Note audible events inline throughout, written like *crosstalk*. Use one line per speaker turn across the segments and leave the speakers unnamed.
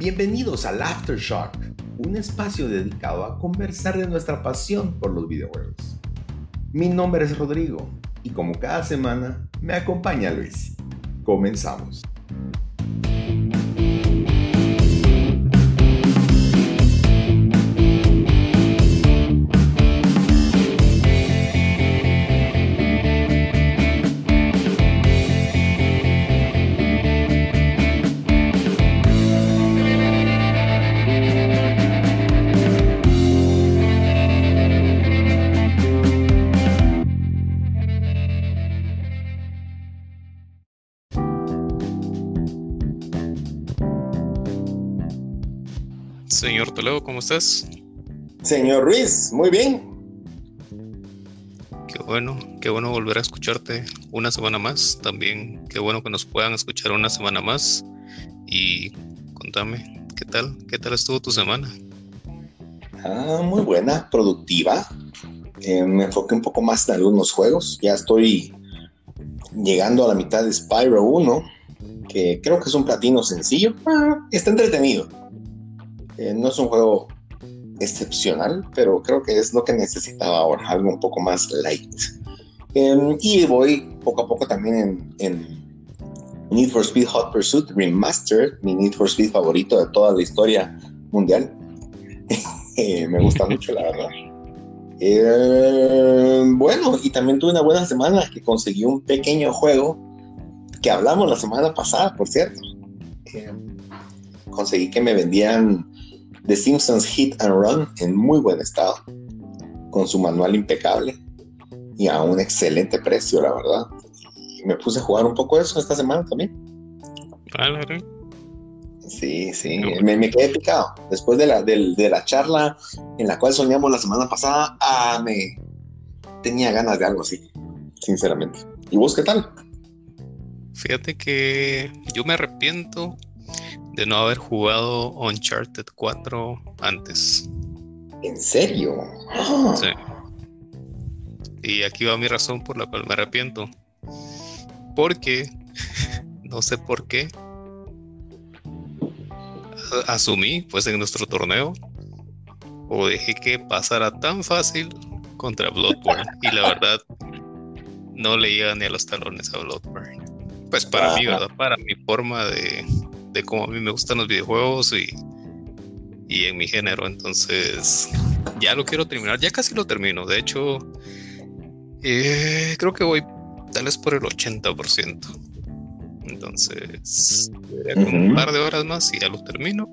Bienvenidos al Aftershock, un espacio dedicado a conversar de nuestra pasión por los videojuegos. Mi nombre es Rodrigo y como cada semana me acompaña Luis. Comenzamos.
Toledo, ¿cómo estás?
Señor Ruiz, muy bien.
Qué bueno, qué bueno volver a escucharte una semana más. También qué bueno que nos puedan escuchar una semana más. Y contame, ¿qué tal? ¿Qué tal estuvo tu semana?
Ah, muy buena, productiva. Eh, me enfoqué un poco más en algunos juegos. Ya estoy llegando a la mitad de Spyro 1, que creo que es un platino sencillo. Ah, está entretenido eh, no es un juego excepcional, pero creo que es lo que necesitaba ahora, algo un poco más light. Em, y voy poco a poco también en, Need for Speed Hot Pursuit Remastered, mi Need for Speed favorito de toda la historia mundial. *laughs* Eh, me gusta mucho, la verdad. Em, bueno, y también tuve una buena semana que conseguí un pequeño juego que hablamos la semana pasada, por cierto. Em, conseguí que me vendían The Simpsons Hit and Run en muy buen estado, con su manual impecable y a un excelente precio, la verdad. Y me puse a jugar un poco eso esta semana también.
Vale,
Sí, sí, me, quedé picado. Después de la, de, la charla en la cual soñamos la semana pasada, ah, me tenía ganas de algo así, sinceramente. ¿Y vos qué tal?
Fíjate que yo me arrepiento de no haber jugado Uncharted 4 antes.
¿En serio?
Sí. Y aquí va mi razón por la cual me arrepiento. Porque, *laughs* no sé por qué, asumí, pues en nuestro torneo, o dejé que pasara tan fácil contra Bloodborne. y la verdad, no le llega ni a los talones a Bloodborne. Pues para mí, ¿verdad? Para mi forma de, de cómo a mí me gustan los videojuegos y, y en mi género. Entonces, ya lo quiero terminar. Ya casi lo termino. De hecho, eh, creo que voy tal vez por el 80%. Entonces, con un par de horas más y ya lo termino.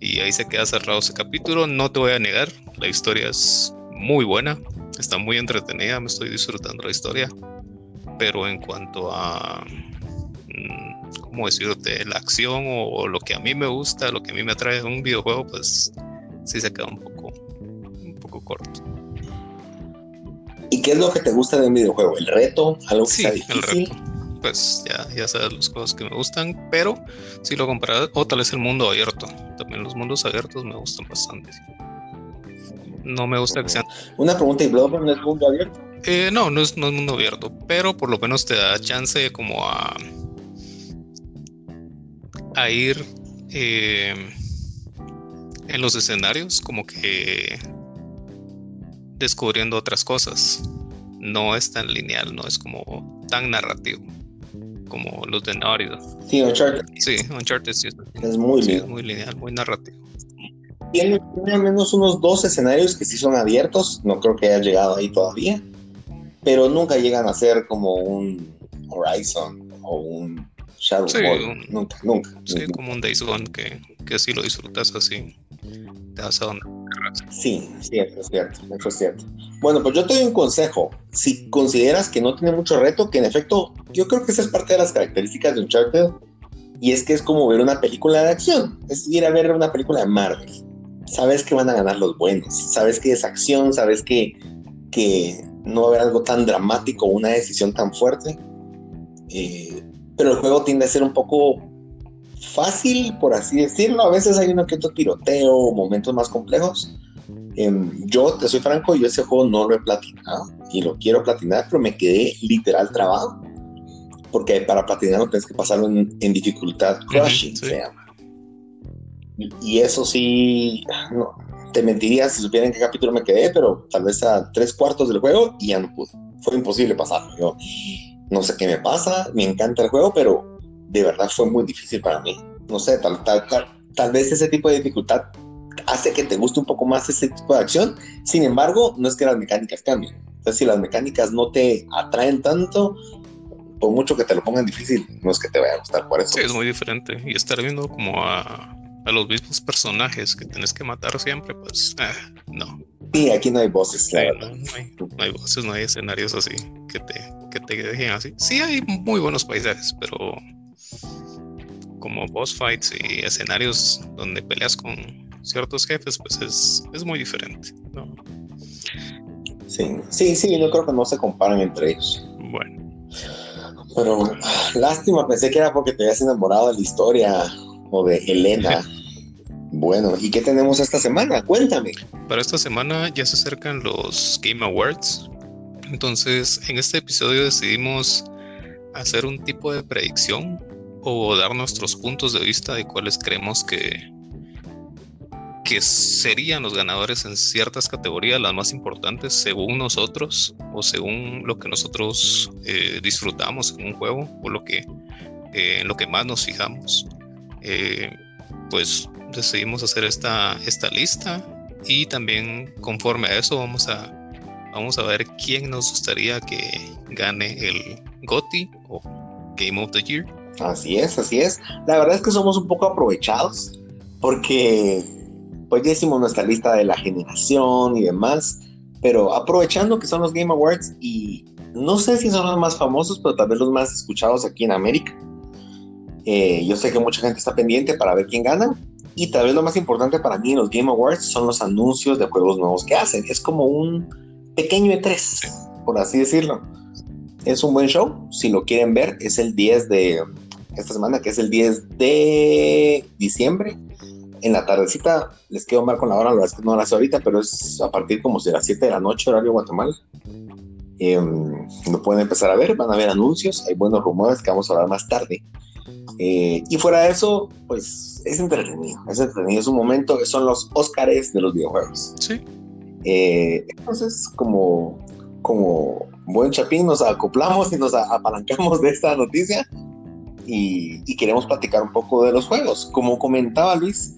Y ahí se queda cerrado ese capítulo. No te voy a negar, la historia es muy buena. Está muy entretenida, me estoy disfrutando la historia. Pero en cuanto a ¿cómo decirte? La acción o, lo que a mí me gusta, lo que a mí me atrae de un videojuego, pues sí se queda un poco, un poco corto.
¿Y qué es lo que te gusta de un videojuego? ¿El reto? ¿Algo que
sí, el reto. Pues ya, ya sabes los juegos que me gustan, pero si lo comparas, o tal vez el mundo abierto. También los mundos abiertos me gustan bastante. No me gusta que sean.
Una pregunta: ¿y Bloodborne no es mundo abierto?
Eh, no, no es, no es mundo abierto, pero por lo menos te da chance como a a ir eh, en los escenarios como que descubriendo otras cosas. No es tan lineal, no es como tan narrativo como los de Naughty
Sí, Uncharted.
Sí, Uncharted sí
es, muy,
muy lineal, muy narrativo.
Tiene, al menos unos dos escenarios que sí son abiertos, no creo que haya llegado ahí todavía, pero nunca llegan a ser como un Horizon o un Shadow sí, nunca, nunca.
Sí, como un Days Gone que, que si lo disfrutas así, te vas a donde.
Sí, cierto, es cierto, eso es cierto. Bueno, pues yo te doy un consejo. Si consideras que no tiene mucho reto, que en efecto, yo creo que esa es parte de las características de Uncharted, y es que es como ver una película de acción, es ir a ver una película de Marvel. Sabes que van a ganar los buenos, sabes que es acción, sabes que, que no va a haber algo tan dramático, una decisión tan fuerte. Eh, pero el juego tiende a ser un poco fácil, por así decirlo. A veces hay uno que otro tiroteo, momentos más complejos. Em, yo, te soy franco, yo ese juego no lo he platinado y lo quiero platinar, pero me quedé literal trabado. Porque para platinarlo tienes que pasarlo en, dificultad crushing, se llama. y eso sí, no, te mentiría si supiera en qué capítulo me quedé, pero tal vez a tres cuartos del juego y ya no pude. Fue imposible pasarlo. Yo no sé qué me pasa, me encanta el juego, pero de verdad fue muy difícil para mí. No sé, tal, tal, tal, vez ese tipo de dificultad hace que te guste un poco más ese tipo de acción. Sin embargo, no es que las mecánicas cambien. Si las mecánicas no te atraen tanto, por mucho que te lo pongan difícil, no es que te vaya a gustar por eso.
Sí, es muy diferente. Y estar viendo como a a los mismos personajes que tienes que matar siempre, pues eh, no.
Sí, aquí no hay voces,
no, hay, voces, no hay escenarios así que te, que te dejen así. Sí hay muy buenos paisajes, pero como boss fights y escenarios donde peleas con ciertos jefes, pues es, es muy diferente. ¿no?
Sí, sí, sí, yo creo que no se comparan entre ellos.
Bueno.
Pero lástima, pensé que era porque te habías enamorado de la historia o de Elena. *laughs* Bueno, ¿y qué tenemos esta semana? Cuéntame.
Para esta semana ya se acercan los Game Awards. Entonces, en este episodio decidimos hacer un tipo de predicción o dar nuestros puntos de vista de cuáles creemos que, que serían los ganadores en ciertas categorías, las más importantes según nosotros o según lo que nosotros eh, disfrutamos en un juego o lo que, eh, en lo que más nos fijamos. Eh, pues decidimos hacer esta, esta lista y también conforme a eso vamos a, vamos a ver quién nos gustaría que gane el GOTY o Game of the Year.
Así es, así es. La verdad es que somos un poco aprovechados porque pues ya hicimos nuestra lista de la generación y demás, pero aprovechando que son los Game Awards y no sé si son los más famosos, pero tal vez los más escuchados aquí en América. Eh, yo sé que mucha gente está pendiente para ver quién gana. Y tal vez lo más importante para mí en los Game Awards son los anuncios de juegos nuevos que hacen. Es como un pequeño E3, por así decirlo. Es un buen show. Si lo quieren ver, es el 10 de esta semana, que es el 10 de diciembre. En la tardecita, les quedo mal con la hora, la verdad es que no la sé ahorita, pero es a partir como de las 7 de la noche, horario Guatemala. Em, lo pueden empezar a ver, van a ver anuncios, hay buenos rumores que vamos a hablar más tarde. Eh, y fuera de eso, pues es entretenido, es entretenido, es un momento, son los Óscares de los videojuegos.
Sí.
Eh, entonces, como, como buen chapín, nos acoplamos y nos apalancamos de esta noticia y, queremos platicar un poco de los juegos. Como comentaba Luis,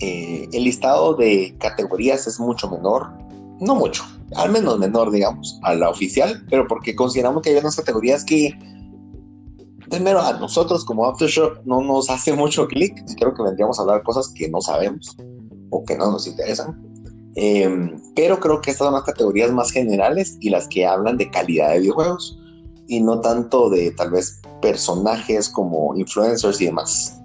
eh, el listado de categorías es mucho menor, no mucho, al menos menor, digamos, a la oficial, pero porque consideramos que hay unas categorías que primero a nosotros como Aftershock no nos hace mucho clic creo que vendríamos a hablar cosas que no sabemos o que no nos interesan. Em, pero creo que estas son las categorías más generales y las que hablan de calidad de videojuegos y no tanto de tal vez personajes como influencers y demás.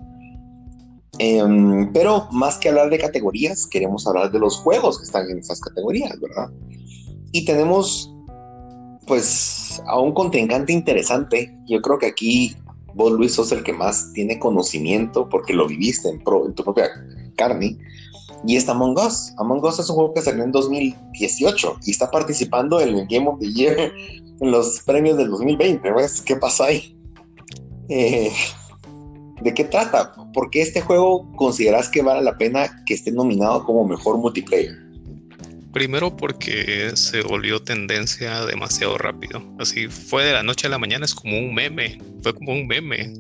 Em, pero más que hablar de categorías, queremos hablar de los juegos que están en esas categorías, ¿verdad? Y tenemos pues a un contrincante interesante. Yo creo que aquí vos, Luis, sos el que más tiene conocimiento porque lo viviste en, tu propia carne. Y está Among Us. Among Us es un juego que salió en 2018 y está participando en el Game of the Year *laughs* en los premios del 2020. ¿Ves qué pasa ahí? Eh, ¿De qué trata? ¿Por qué este juego consideras que vale la pena que esté nominado como mejor multiplayer?
Primero porque se volvió tendencia demasiado rápido. Así fue de la noche a la mañana, es como un meme. Fue como un meme.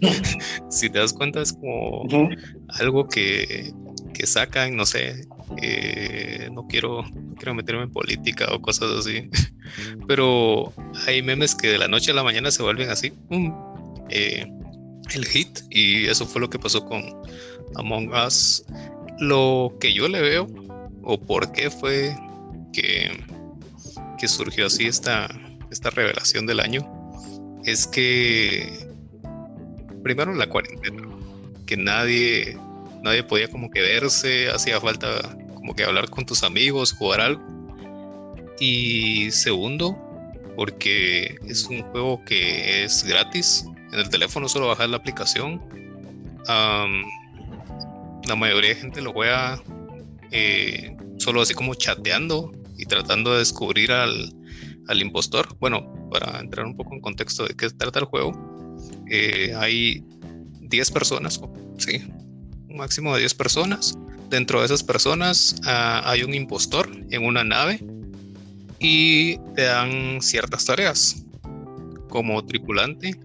*laughs* si te das cuenta, es como algo que, que sacan, no sé. Eh, no quiero quiero meterme en política o cosas así. *laughs* Pero hay memes que de la noche a la mañana se vuelven así. Eh, el hit. Y eso fue lo que pasó con Among Us. Lo que yo le veo o por qué fue que, que surgió así esta, esta revelación del año es que primero la cuarentena, que nadie, nadie podía como que verse, hacía falta como que hablar con tus amigos, jugar algo. Y segundo, porque es un juego que es gratis. En el teléfono solo bajar la aplicación. la mayoría de gente lo juega eh, solo así como chateando y tratando de descubrir al, impostor. Bueno, para entrar un poco en contexto de qué trata el juego, eh, hay 10 personas, sí, un máximo de 10 personas. Dentro de esas personas ah, hay un impostor en una nave y te dan ciertas tareas. Como tripulante,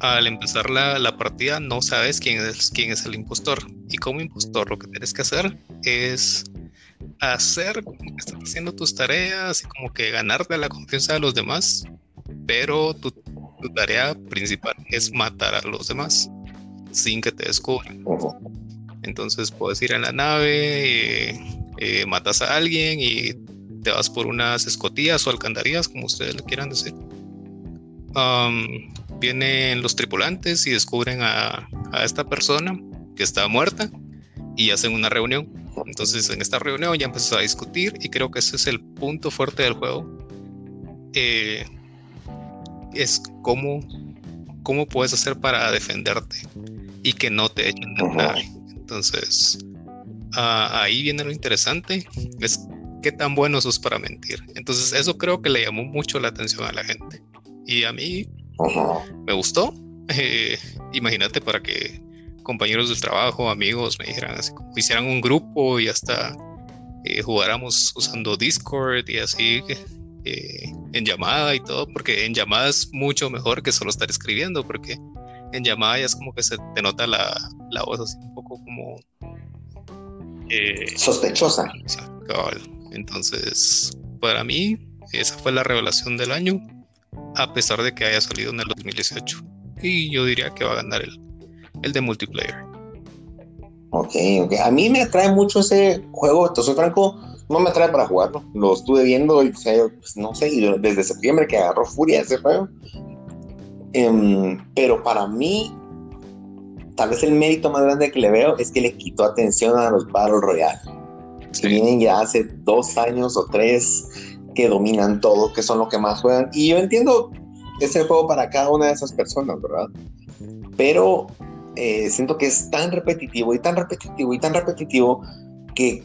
al empezar la, la, partida no sabes quién es, quién es el impostor. Y como impostor lo que tienes que hacer es hacer como que estás haciendo tus tareas y como que ganarte la confianza de los demás, pero tu, tu tarea principal es matar a los demás sin que te descubran. Entonces puedes ir a la nave, eh, eh, matas a alguien y te vas por unas escotillas o alcantarillas, como ustedes le quieran decir. vienen los tripulantes y descubren a, esta persona que está muerta y hacen una reunión. Entonces en esta reunión ya empiezas a discutir y creo que ese es el punto fuerte del juego. Eh, es cómo, cómo puedes hacer para defenderte y que no te echen de nave. Entonces, ah, ahí viene lo interesante, es qué tan bueno sos para mentir. Entonces, eso creo que le llamó mucho la atención a la gente. Y a mí me gustó. Eh, imagínate para que compañeros del trabajo, amigos, me dijeran así, como hicieran un grupo y hasta eh, jugáramos usando Discord y así eh, en llamada y todo, porque en llamada es mucho mejor que solo estar escribiendo, porque en llamada ya es como que se te nota la, la voz así un poco como...
Eh, Sospechosa.
Entonces, para mí, esa fue la revelación del año, a pesar de que haya salido en el 2018. Y yo diría que va a ganar el, el de multiplayer.
Ok, ok. A mí me atrae mucho ese juego, entonces franco, no me atrae para jugarlo. Lo estuve viendo y pues, no sé, desde septiembre que agarró furia ese juego. Em, pero para mí, tal vez el mérito más grande que le veo es que le quitó atención a los Battle Royale. Que vienen ya hace dos años o tres que dominan todo, que son lo que más juegan. Y yo entiendo ese juego para cada una de esas personas, ¿verdad? Pero eh, siento que es tan repetitivo y tan repetitivo y tan repetitivo que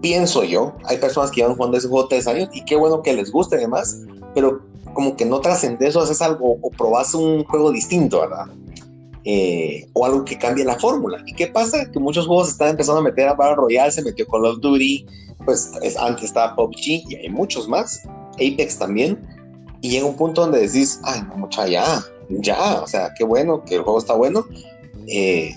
pienso yo, hay personas que llevan jugando ese juego tres años y qué bueno que les guste además, pero como que no trascendes eso, haces algo o probas un juego distinto, ¿verdad? Eh, o algo que cambie la fórmula. ¿Y qué pasa? Que muchos juegos están empezando a meter a Battle Royale, se metió Call of Duty, pues antes estaba PUBG y hay muchos más, Apex también, y llega un punto donde decís, ay, no, mucha, ya, ya, o sea, qué bueno, que el juego está bueno, eh,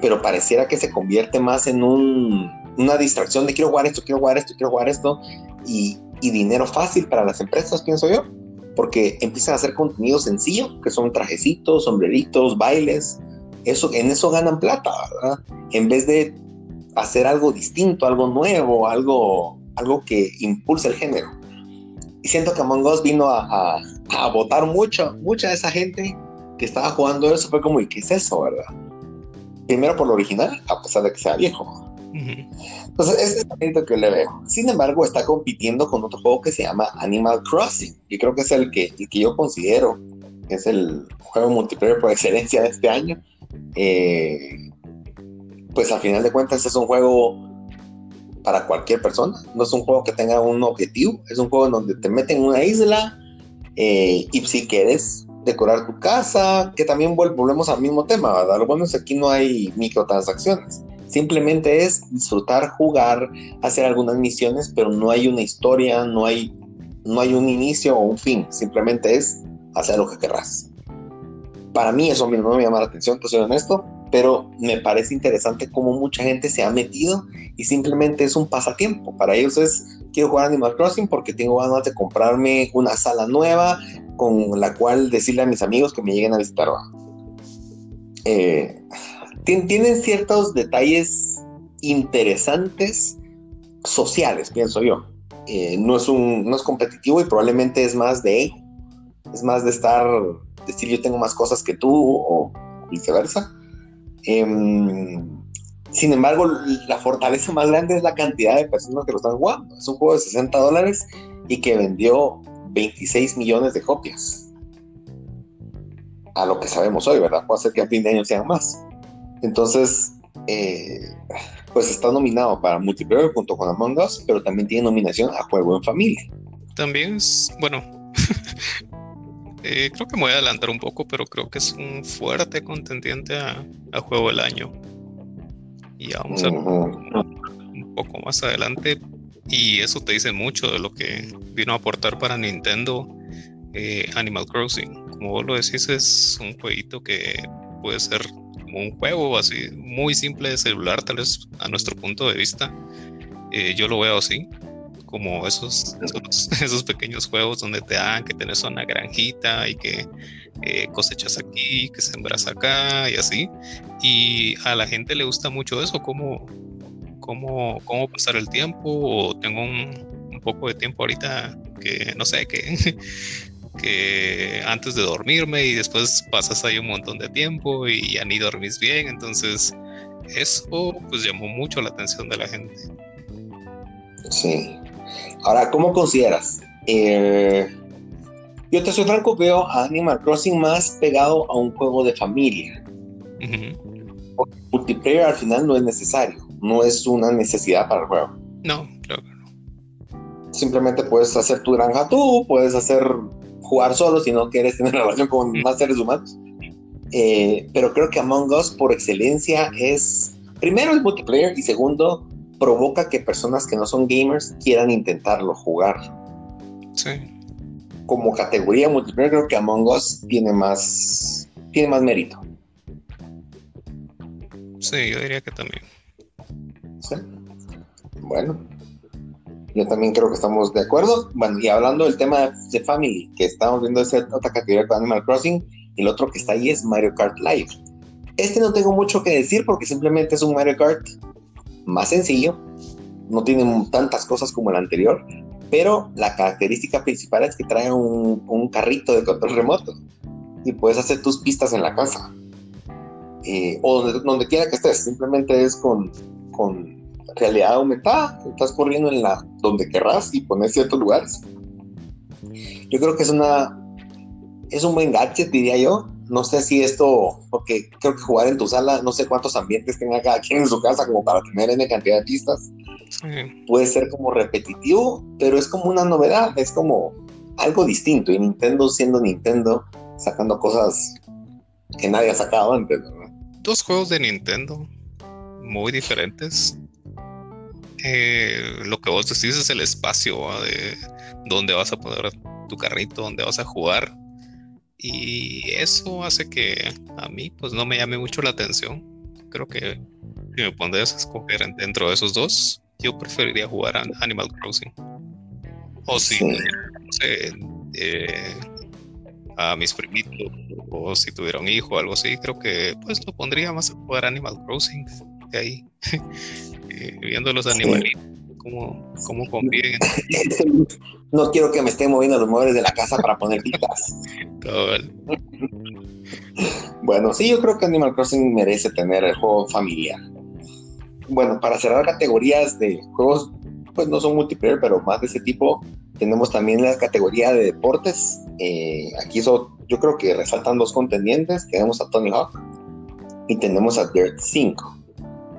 pero pareciera que se convierte más en un, una distracción de quiero jugar esto, quiero jugar esto, quiero jugar esto, y, y dinero fácil para las empresas, pienso yo porque empiezan a hacer contenido sencillo, que son trajecitos, sombreritos, bailes. Eso, en eso ganan plata, ¿verdad? En vez de hacer algo distinto, algo nuevo, algo, algo que impulse el género. Y siento que Among Us vino a, a, votar mucho, mucha de esa gente que estaba jugando eso. Fue como, ¿y qué es eso, verdad? Primero por lo original, a pesar de que sea viejo. Entonces, ese es el que le veo. Sin embargo, está compitiendo con otro juego que se llama Animal Crossing, y creo que es el que, que yo considero que es el juego multiplayer por excelencia de este año. Eh, pues al final de cuentas es un juego para cualquier persona, no es un juego que tenga un objetivo, es un juego en donde te meten en una isla eh, y si quieres decorar tu casa, que también volvemos al mismo tema, ¿verdad? Lo bueno es que aquí no hay microtransacciones. Simplemente es disfrutar, jugar, hacer algunas misiones, pero no hay una historia, no hay, no hay un inicio o un fin. Simplemente es hacer lo que querrás. Para mí eso no me llama la atención, pues soy honesto, pero me parece interesante cómo mucha gente se ha metido y simplemente es un pasatiempo. Para ellos es, quiero jugar Animal Crossing porque tengo ganas de comprarme una sala nueva con la cual decirle a mis amigos que me lleguen a visitar. Eh, tienen ciertos detalles interesantes sociales, pienso yo. Eh, no, es un, no es competitivo y probablemente es más de es más de estar, decir yo tengo más cosas que tú o viceversa. Em, sin embargo, la fortaleza más grande es la cantidad de personas que lo están jugando. Es un juego de 60 dólares y que vendió 26 millones de copias. A lo que sabemos hoy, ¿verdad? Puede ser que a fin de año sean más. Entonces, eh, pues está nominado para multiplayer junto con Among Us, pero también tiene nominación a juego en familia.
También es, bueno, *laughs* eh, creo que me voy a adelantar un poco, pero creo que es un fuerte contendiente a, juego del año. Y vamos a ver un poco más adelante. Y eso te dice mucho de lo que vino a aportar para Nintendo eh, Animal Crossing. Como vos lo decís, es un jueguito que puede ser como un juego así muy simple de celular, tal vez a nuestro punto de vista. Eh, yo lo veo así, como esos, *laughs* esos, pequeños juegos donde te dan que tenés una granjita y que eh, cosechas aquí, que sembras acá y así. Y a la gente le gusta mucho eso, cómo, cómo, cómo pasar el tiempo, o tengo un, un poco de tiempo ahorita que no sé, que, *laughs* que antes de dormirme y después pasas ahí un montón de tiempo y ya ni dormís bien, entonces eso pues llamó mucho la atención de la gente.
Sí, Ahora, ¿cómo consideras? Eh, yo te soy franco, veo a Animal Crossing más pegado a un juego de familia. multiplayer al final no es necesario, no es una necesidad para el juego.
No, claro que no.
Simplemente puedes hacer tu granja tú, puedes hacer jugar solo si no quieres tener *laughs* relación con más seres humanos. Eh, pero creo que Among Us por excelencia es, primero el multiplayer y segundo provoca que personas que no son gamers quieran intentarlo jugar.
Sí.
Como categoría multiplayer creo que Among Us tiene más tiene más mérito.
Sí, yo diría que también.
Sí. Bueno, yo también creo que estamos de acuerdo. Bueno, y hablando del tema de Family, que estamos viendo esa otra categoría con Animal Crossing, el otro que está ahí es Mario Kart Live. Este no tengo mucho que decir porque simplemente es un Mario Kart más sencillo, no tiene tantas cosas como el anterior, pero la característica principal es que trae un, carrito de control remoto y puedes hacer tus pistas en la casa eh, o donde, quiera que estés, simplemente es con, con realidad aumentada, estás corriendo en la donde querrás y pones ciertos lugares. Yo creo que es una es un buen gadget, diría yo, no sé si esto, porque creo que jugar en tu sala, no sé cuántos ambientes tenga cada quien en su casa como para tener N cantidad de pistas. Puede ser como repetitivo, pero es como una novedad, es como algo distinto. Y Nintendo siendo Nintendo, sacando cosas que nadie ha sacado antes.
Dos juegos de Nintendo muy diferentes. Eh, lo que vos decís es el espacio de donde vas a poner tu carrito, donde vas a jugar y eso hace que a mí pues no me llame mucho la atención. Creo que si me pondrías a escoger dentro de esos dos, yo preferiría jugar a Animal Crossing. O si, no sé, eh, a mis primitos, o si tuviera un hijo o algo así, creo que pues lo pondría más a jugar Animal Crossing de ahí, *laughs* eh, viendo los animalitos cómo, cómo conviven. *laughs*
no quiero que me estén moviendo los muebles de la casa para poner pitas. bueno, sí, yo creo que Animal Crossing merece tener el juego familiar. Bueno, para cerrar categorías de juegos, pues no son multiplayer, pero más de ese tipo, tenemos también la categoría de deportes. Eh, aquí eso, yo creo que resaltan dos contendientes. Tenemos a Tony Hawk y tenemos a Dirt 5.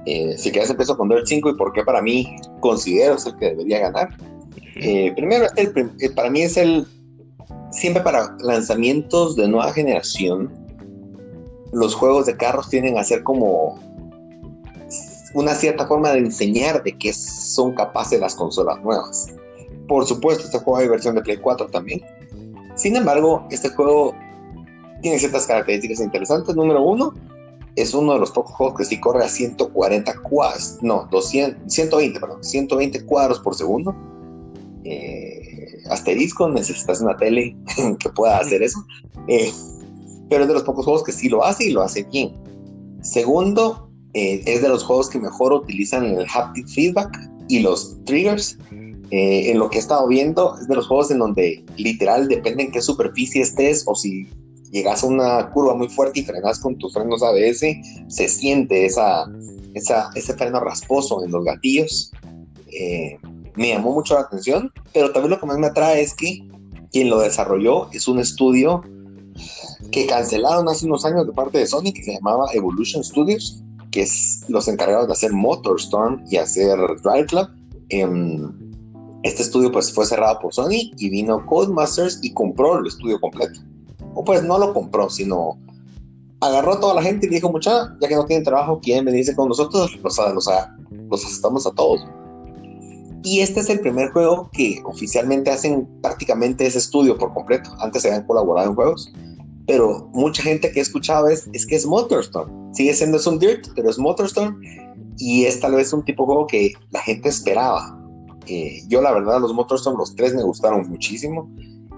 Eh, si quieres empiezo con Dirt 5 y por qué para mí considero es el que debería ganar. Eh, primero, el, eh, para mí es el, siempre para lanzamientos de nueva generación, los juegos de carros tienen a ser como una cierta forma de enseñar de qué son capaces las consolas nuevas. Por supuesto, este juego hay versión de Play 4 también. Sin embargo, este juego tiene ciertas características interesantes. Número uno, es uno de los pocos juegos que sí corre a 140 cuadros, no, 200, 120, perdón, 120 cuadros por segundo. Eh, asterisco, necesitas una tele *laughs* que pueda hacer eso. Eh, pero es de los pocos juegos que sí lo hace y lo hace bien. Segundo, eh, es de los juegos que mejor utilizan el haptic feedback y los triggers. en lo que he estado viendo, es de los juegos en donde literal depende en qué superficie estés o si llegas a una curva muy fuerte y frenas con tus frenos ABS, se siente esa, esa, ese freno rasposo en los gatillos. Eh, me llamó mucho la atención, pero también lo que más me atrae es que quien lo desarrolló es un estudio que cancelaron hace unos años de parte de Sony que se llamaba Evolution Studios, que es los encargados de hacer MotorStorm y hacer Drive Club. Em, este estudio pues fue cerrado por Sony y vino Codemasters y compró el estudio completo o pues no lo compró, sino agarró a toda la gente y dijo, mucha, ya que no tienen trabajo, quieren venirse con nosotros, los, los, los aceptamos a todos. Y este es el primer juego que oficialmente hacen prácticamente ese estudio por completo. Antes se habían colaborado en juegos, pero mucha gente que he escuchado es, es que es Motorstorm. Sigue siendo es un Dirt, pero es Motorstorm y es tal vez un tipo de juego que la gente esperaba. Eh, yo la verdad los Motorstorm, los tres me gustaron muchísimo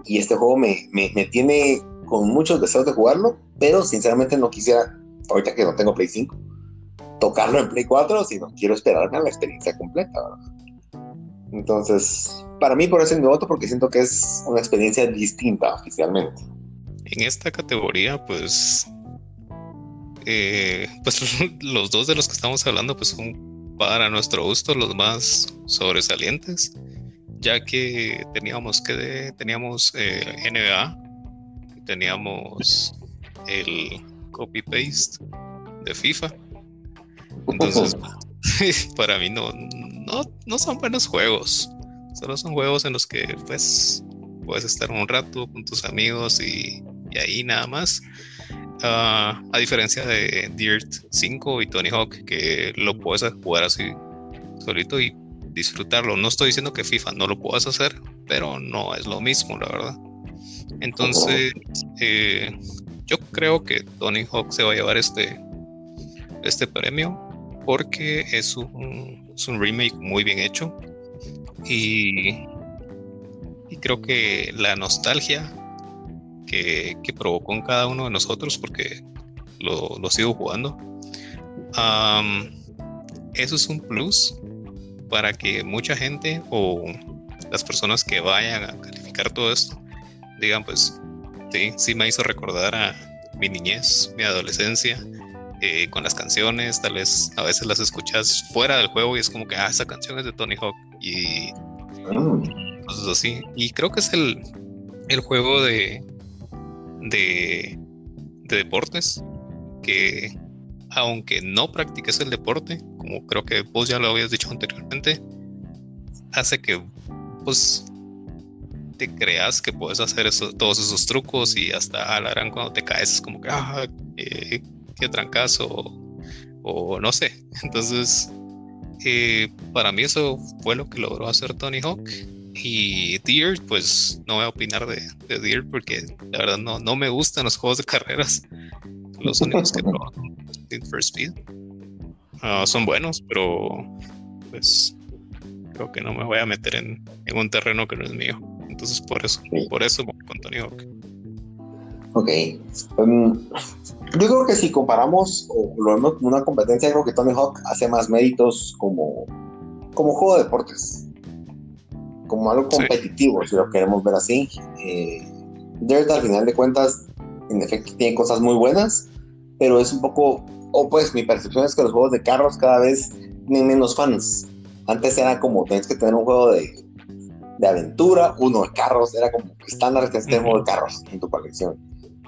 y este juego me, me, me tiene con muchos deseos de jugarlo, pero sinceramente no quisiera, ahorita que no tengo Play 5, tocarlo en Play 4, sino quiero esperarme a la experiencia completa, Entonces, para mí por eso es mi voto, porque siento que es una experiencia distinta oficialmente.
En esta categoría, pues, eh, pues *laughs* los dos de los que estamos hablando, pues son para nuestro gusto los más sobresalientes, ya que teníamos que teníamos eh, NBA, teníamos el copy paste de FIFA. Entonces, *laughs* para mí no, no, no son buenos juegos. Solo son juegos en los que pues puedes estar un rato con tus amigos y, ahí nada más. Ah, a diferencia de Dirt 5 y Tony Hawk, que lo puedes jugar así solito y disfrutarlo. No estoy diciendo que FIFA no lo puedas hacer, pero no es lo mismo, la verdad. Entonces, eh, yo creo que Tony Hawk se va a llevar este, este premio porque es un, remake muy bien hecho y, creo que la nostalgia que, provocó en cada uno de nosotros, porque lo, lo sigo jugando, eso es un plus para que mucha gente o las personas que vayan a calificar todo esto digan, pues sí, sí me hizo recordar a mi niñez, mi adolescencia, eh, con las canciones, tal vez a veces las escuchas fuera del juego y es como que, ah, esa canción es de Tony Hawk y cosas así. Y creo que es el, el juego de, de, de deportes que aunque no practiques el deporte, como creo que vos ya lo habías dicho anteriormente, hace que pues te creas que puedes hacer todos esos trucos y hasta alarán cuando te caes es como que, ah, qué trancazo o, no sé. *laughs* Entonces, eh, para mí eso fue lo que logró hacer Tony Hawk. Y Deer, pues no voy a opinar de, de Deer porque la verdad no, no me gustan los juegos de *laughs* carreras. Los únicos que probado Need for Speed. Ah, son buenos, pero pues creo que no me voy a meter en, en un terreno que no es mío. Entonces por eso, por eso con Tony Hawk.
Ok. Um, yo creo que si comparamos o lo vemos como una competencia, creo que Tony Hawk hace más méritos como, como juego de deportes. Como algo competitivo, si lo queremos ver así. Eh, Dirt, al final de cuentas, en efecto, tiene cosas muy buenas, pero es un poco. O pues mi percepción es que los juegos de carros cada vez tienen menos fans. Antes era como tienes que tener un juego de de aventura, uno de carros, era como estándar que esté de carros en tu colección.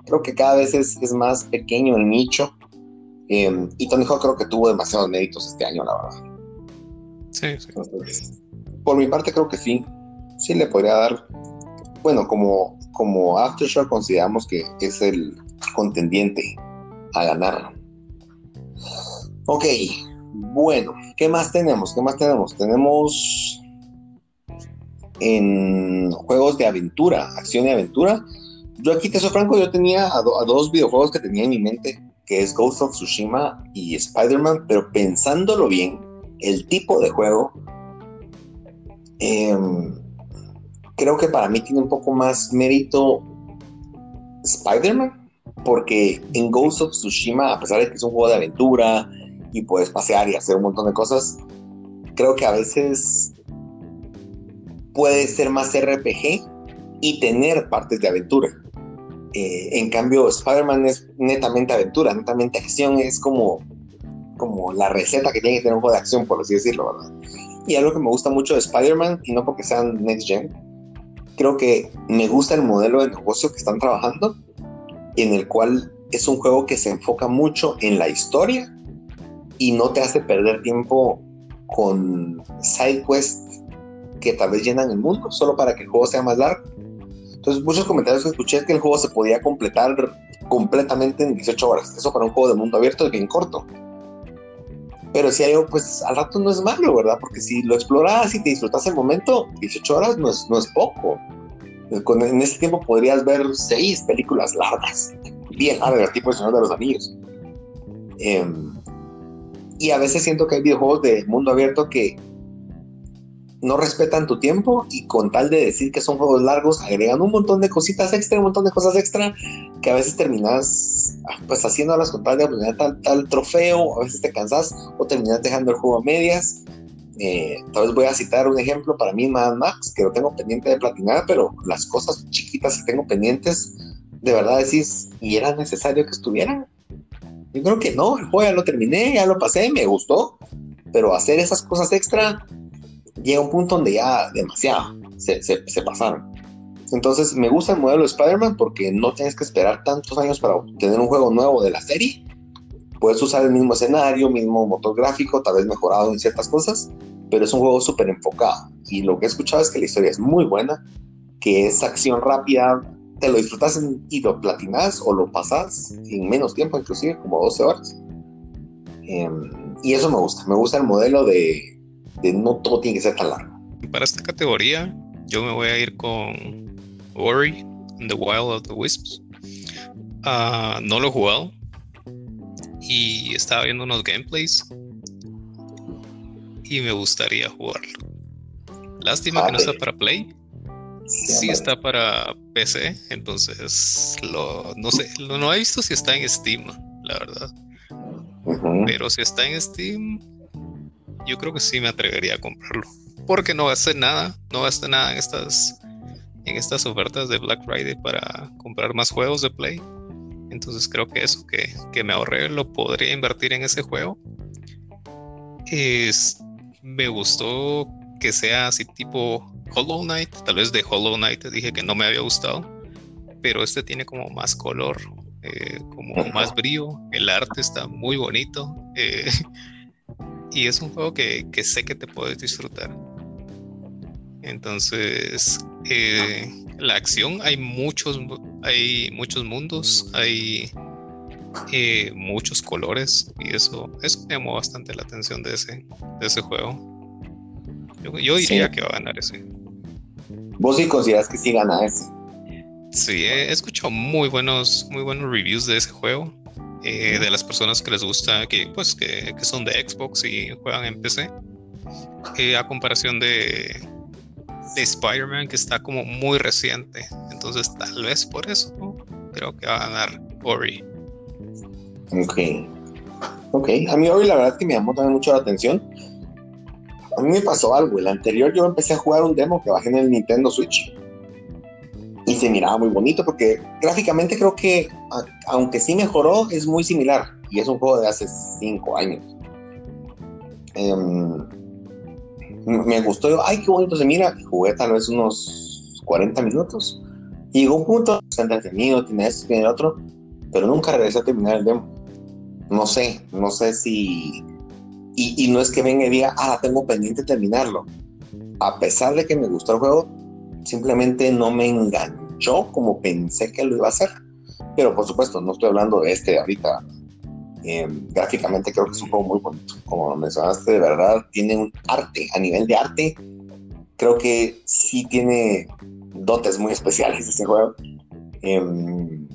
Creo que cada vez es, es más pequeño el nicho. Em, y Tony Hawk creo que tuvo demasiados méritos este año, la verdad.
Sí, sí.
por mi parte creo que sí. Sí le podría dar. Bueno, como, como Aftershock consideramos que es el contendiente a ganar. Ok, bueno, ¿qué más tenemos? ¿Qué más tenemos? Tenemos en juegos de aventura, acción y aventura. Yo aquí te soy franco, yo tenía a, dos videojuegos que tenía en mi mente, que es Ghost of Tsushima y Spider-Man, pero pensándolo bien, el tipo de juego, em, creo que para mí tiene un poco más mérito Spider-Man, porque en Ghost of Tsushima, a pesar de que es un juego de aventura y puedes pasear y hacer un montón de cosas, creo que a veces puede ser más RPG y tener partes de aventura. Eh, en cambio, Spider-Man es netamente aventura, netamente acción, es como, como la receta que tiene que tener un juego de acción, por así decirlo, ¿verdad? Y algo que me gusta mucho de Spider-Man, y no porque sean Next Gen, creo que me gusta el modelo de negocio que están trabajando, en el cual es un juego que se enfoca mucho en la historia y no te hace perder tiempo con side quests que tal vez llenan el mundo solo para que el juego sea más largo. Entonces, muchos comentarios que escuché es que el juego se podía completar completamente en 18 horas. Eso para un juego de mundo abierto es bien corto. Pero si hay pues al rato no es malo, ¿verdad? Porque si lo exploras y te disfrutas el momento, 18 horas no es, no es poco. en ese tiempo podrías ver seis películas largas, bien largas, tipo El Señor de los Anillos. Em, y a veces siento que hay videojuegos de mundo abierto que no respetan tu tiempo y con tal de decir que son juegos largos, agregan un montón de cositas extra, un montón de cosas extra, que a veces terminas pues haciéndolas con tal de obtener tal, tal trofeo, a veces te cansas o terminas dejando el juego a medias. Eh, tal vez voy a citar un ejemplo para mí, Mad Max, que lo tengo pendiente de platinar, pero las cosas chiquitas que tengo pendientes, de verdad decís, ¿y era necesario que estuvieran? Yo creo que no, el juego ya lo terminé, ya lo pasé, me gustó, pero hacer esas cosas extra llega un punto donde ya demasiado se, pasaron. Entonces me gusta el modelo de Spider-Man porque no tienes que esperar tantos años para tener un juego nuevo de la serie. Puedes usar el mismo escenario, mismo motor gráfico, tal vez mejorado en ciertas cosas, pero es un juego súper enfocado. Y lo que he escuchado es que la historia es muy buena, que es acción rápida, te lo disfrutas y lo platinas o lo pasas en menos tiempo, inclusive como 12 horas. Em, y eso me gusta, me gusta el modelo de, de no todo tiene que ser tan largo.
Para esta categoría, yo me voy a ir con Ori the Wild of the Wisps. Ah, no lo he jugado y estaba viendo unos gameplays y me gustaría jugarlo. Lástima que no está para Play. Sí, está para PC, entonces lo, no sé, lo, no he visto si está en Steam, la verdad. Pero si está en Steam, yo creo que sí me atrevería a comprarlo. Porque no gasté nada, no gasté nada en estas, en estas ofertas de Black Friday para comprar más juegos de Play. Entonces creo que eso que, que me ahorré lo podría invertir en ese juego. Es, me gustó que sea así tipo Hollow Knight. Tal vez de Hollow Knight dije que no me había gustado. Pero este tiene como más color, eh, como más brillo. El arte está muy bonito. Eh, y es un juego que, sé que te puedes disfrutar. Entonces, eh, la acción, hay muchos, hay muchos mundos, hay eh, muchos colores y eso, eso me llamó bastante la atención de ese, de ese juego. Yo, diría que va a ganar ese.
¿Vos sí consideras que sí gana ese?
Sí, he escuchado muy buenos, muy buenos reviews de ese juego. Eh, de las personas que les gusta, que, pues, que, son de Xbox y juegan en PC, eh, a comparación de, de Spider-Man, que está como muy reciente. Entonces, tal vez por eso creo que va a ganar Ori.
Ok. Ok, a mí Ori la verdad que me llamó también mucho la atención. A mí me pasó algo. El anterior yo empecé a jugar un demo que bajé en el Nintendo Switch se miraba muy bonito porque gráficamente creo que, aunque sí mejoró, es muy similar y es un juego de hace cinco años. Em, me gustó, ay, qué bonito se mira. Jugué tal vez unos 40 minutos. Y llegó un punto, está entretenido, tiene esto, tiene el otro, pero nunca regresé a terminar el demo. No sé, no sé si. Y, y no es que venga y diga, ah, tengo pendiente terminarlo. A pesar de que me gustó el juego, simplemente no me enganchó como pensé que lo iba a hacer. Pero por supuesto, no estoy hablando de este ahorita. Em, gráficamente creo que es un juego muy bonito. Como mencionaste, de verdad, tiene un arte. A nivel de arte, creo que sí tiene dotes muy especiales este juego. Em,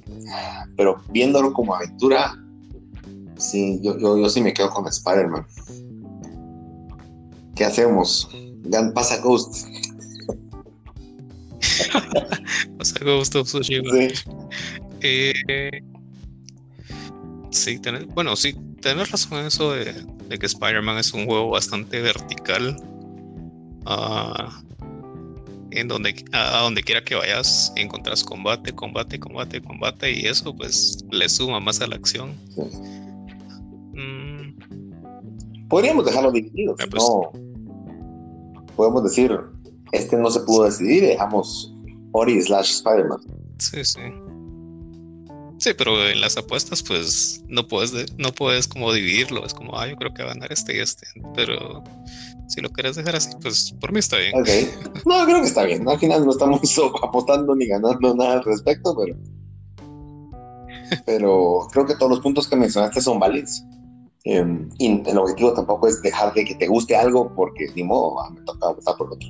pero viéndolo como aventura, sí, yo, yo, yo sí me quedo con Spider-Man. ¿Qué hacemos? Ya pasa Ghost. *laughs*
o sea, Ghost of Tsushima. Sí. Eh, sí, bueno, sí, tenés razón en eso de, que Spider-Man es un juego bastante vertical. Ah, en donde a, donde quiera que vayas encontrás combate, combate, combate, combate y eso pues le suma más a la acción.
Mm. Podríamos dejarlo dividido, ah, pues no podemos decir este no se pudo decidir dejamos Ori slash Spider-Man.
Sí, sí. Sí, pero en las apuestas, pues no puedes, no puedes como dividirlo. Es como, ah, yo creo que va a ganar este y este. Pero si lo quieres dejar así, pues por mí está bien.
Ok. No, creo que está bien. Al final no estamos *laughs* apostando ni ganando nada al respecto, pero. pero creo que todos los puntos que mencionaste son válidos. Em, y el objetivo tampoco es dejar de que te guste algo porque ni modo, ah, me toca votar por otro.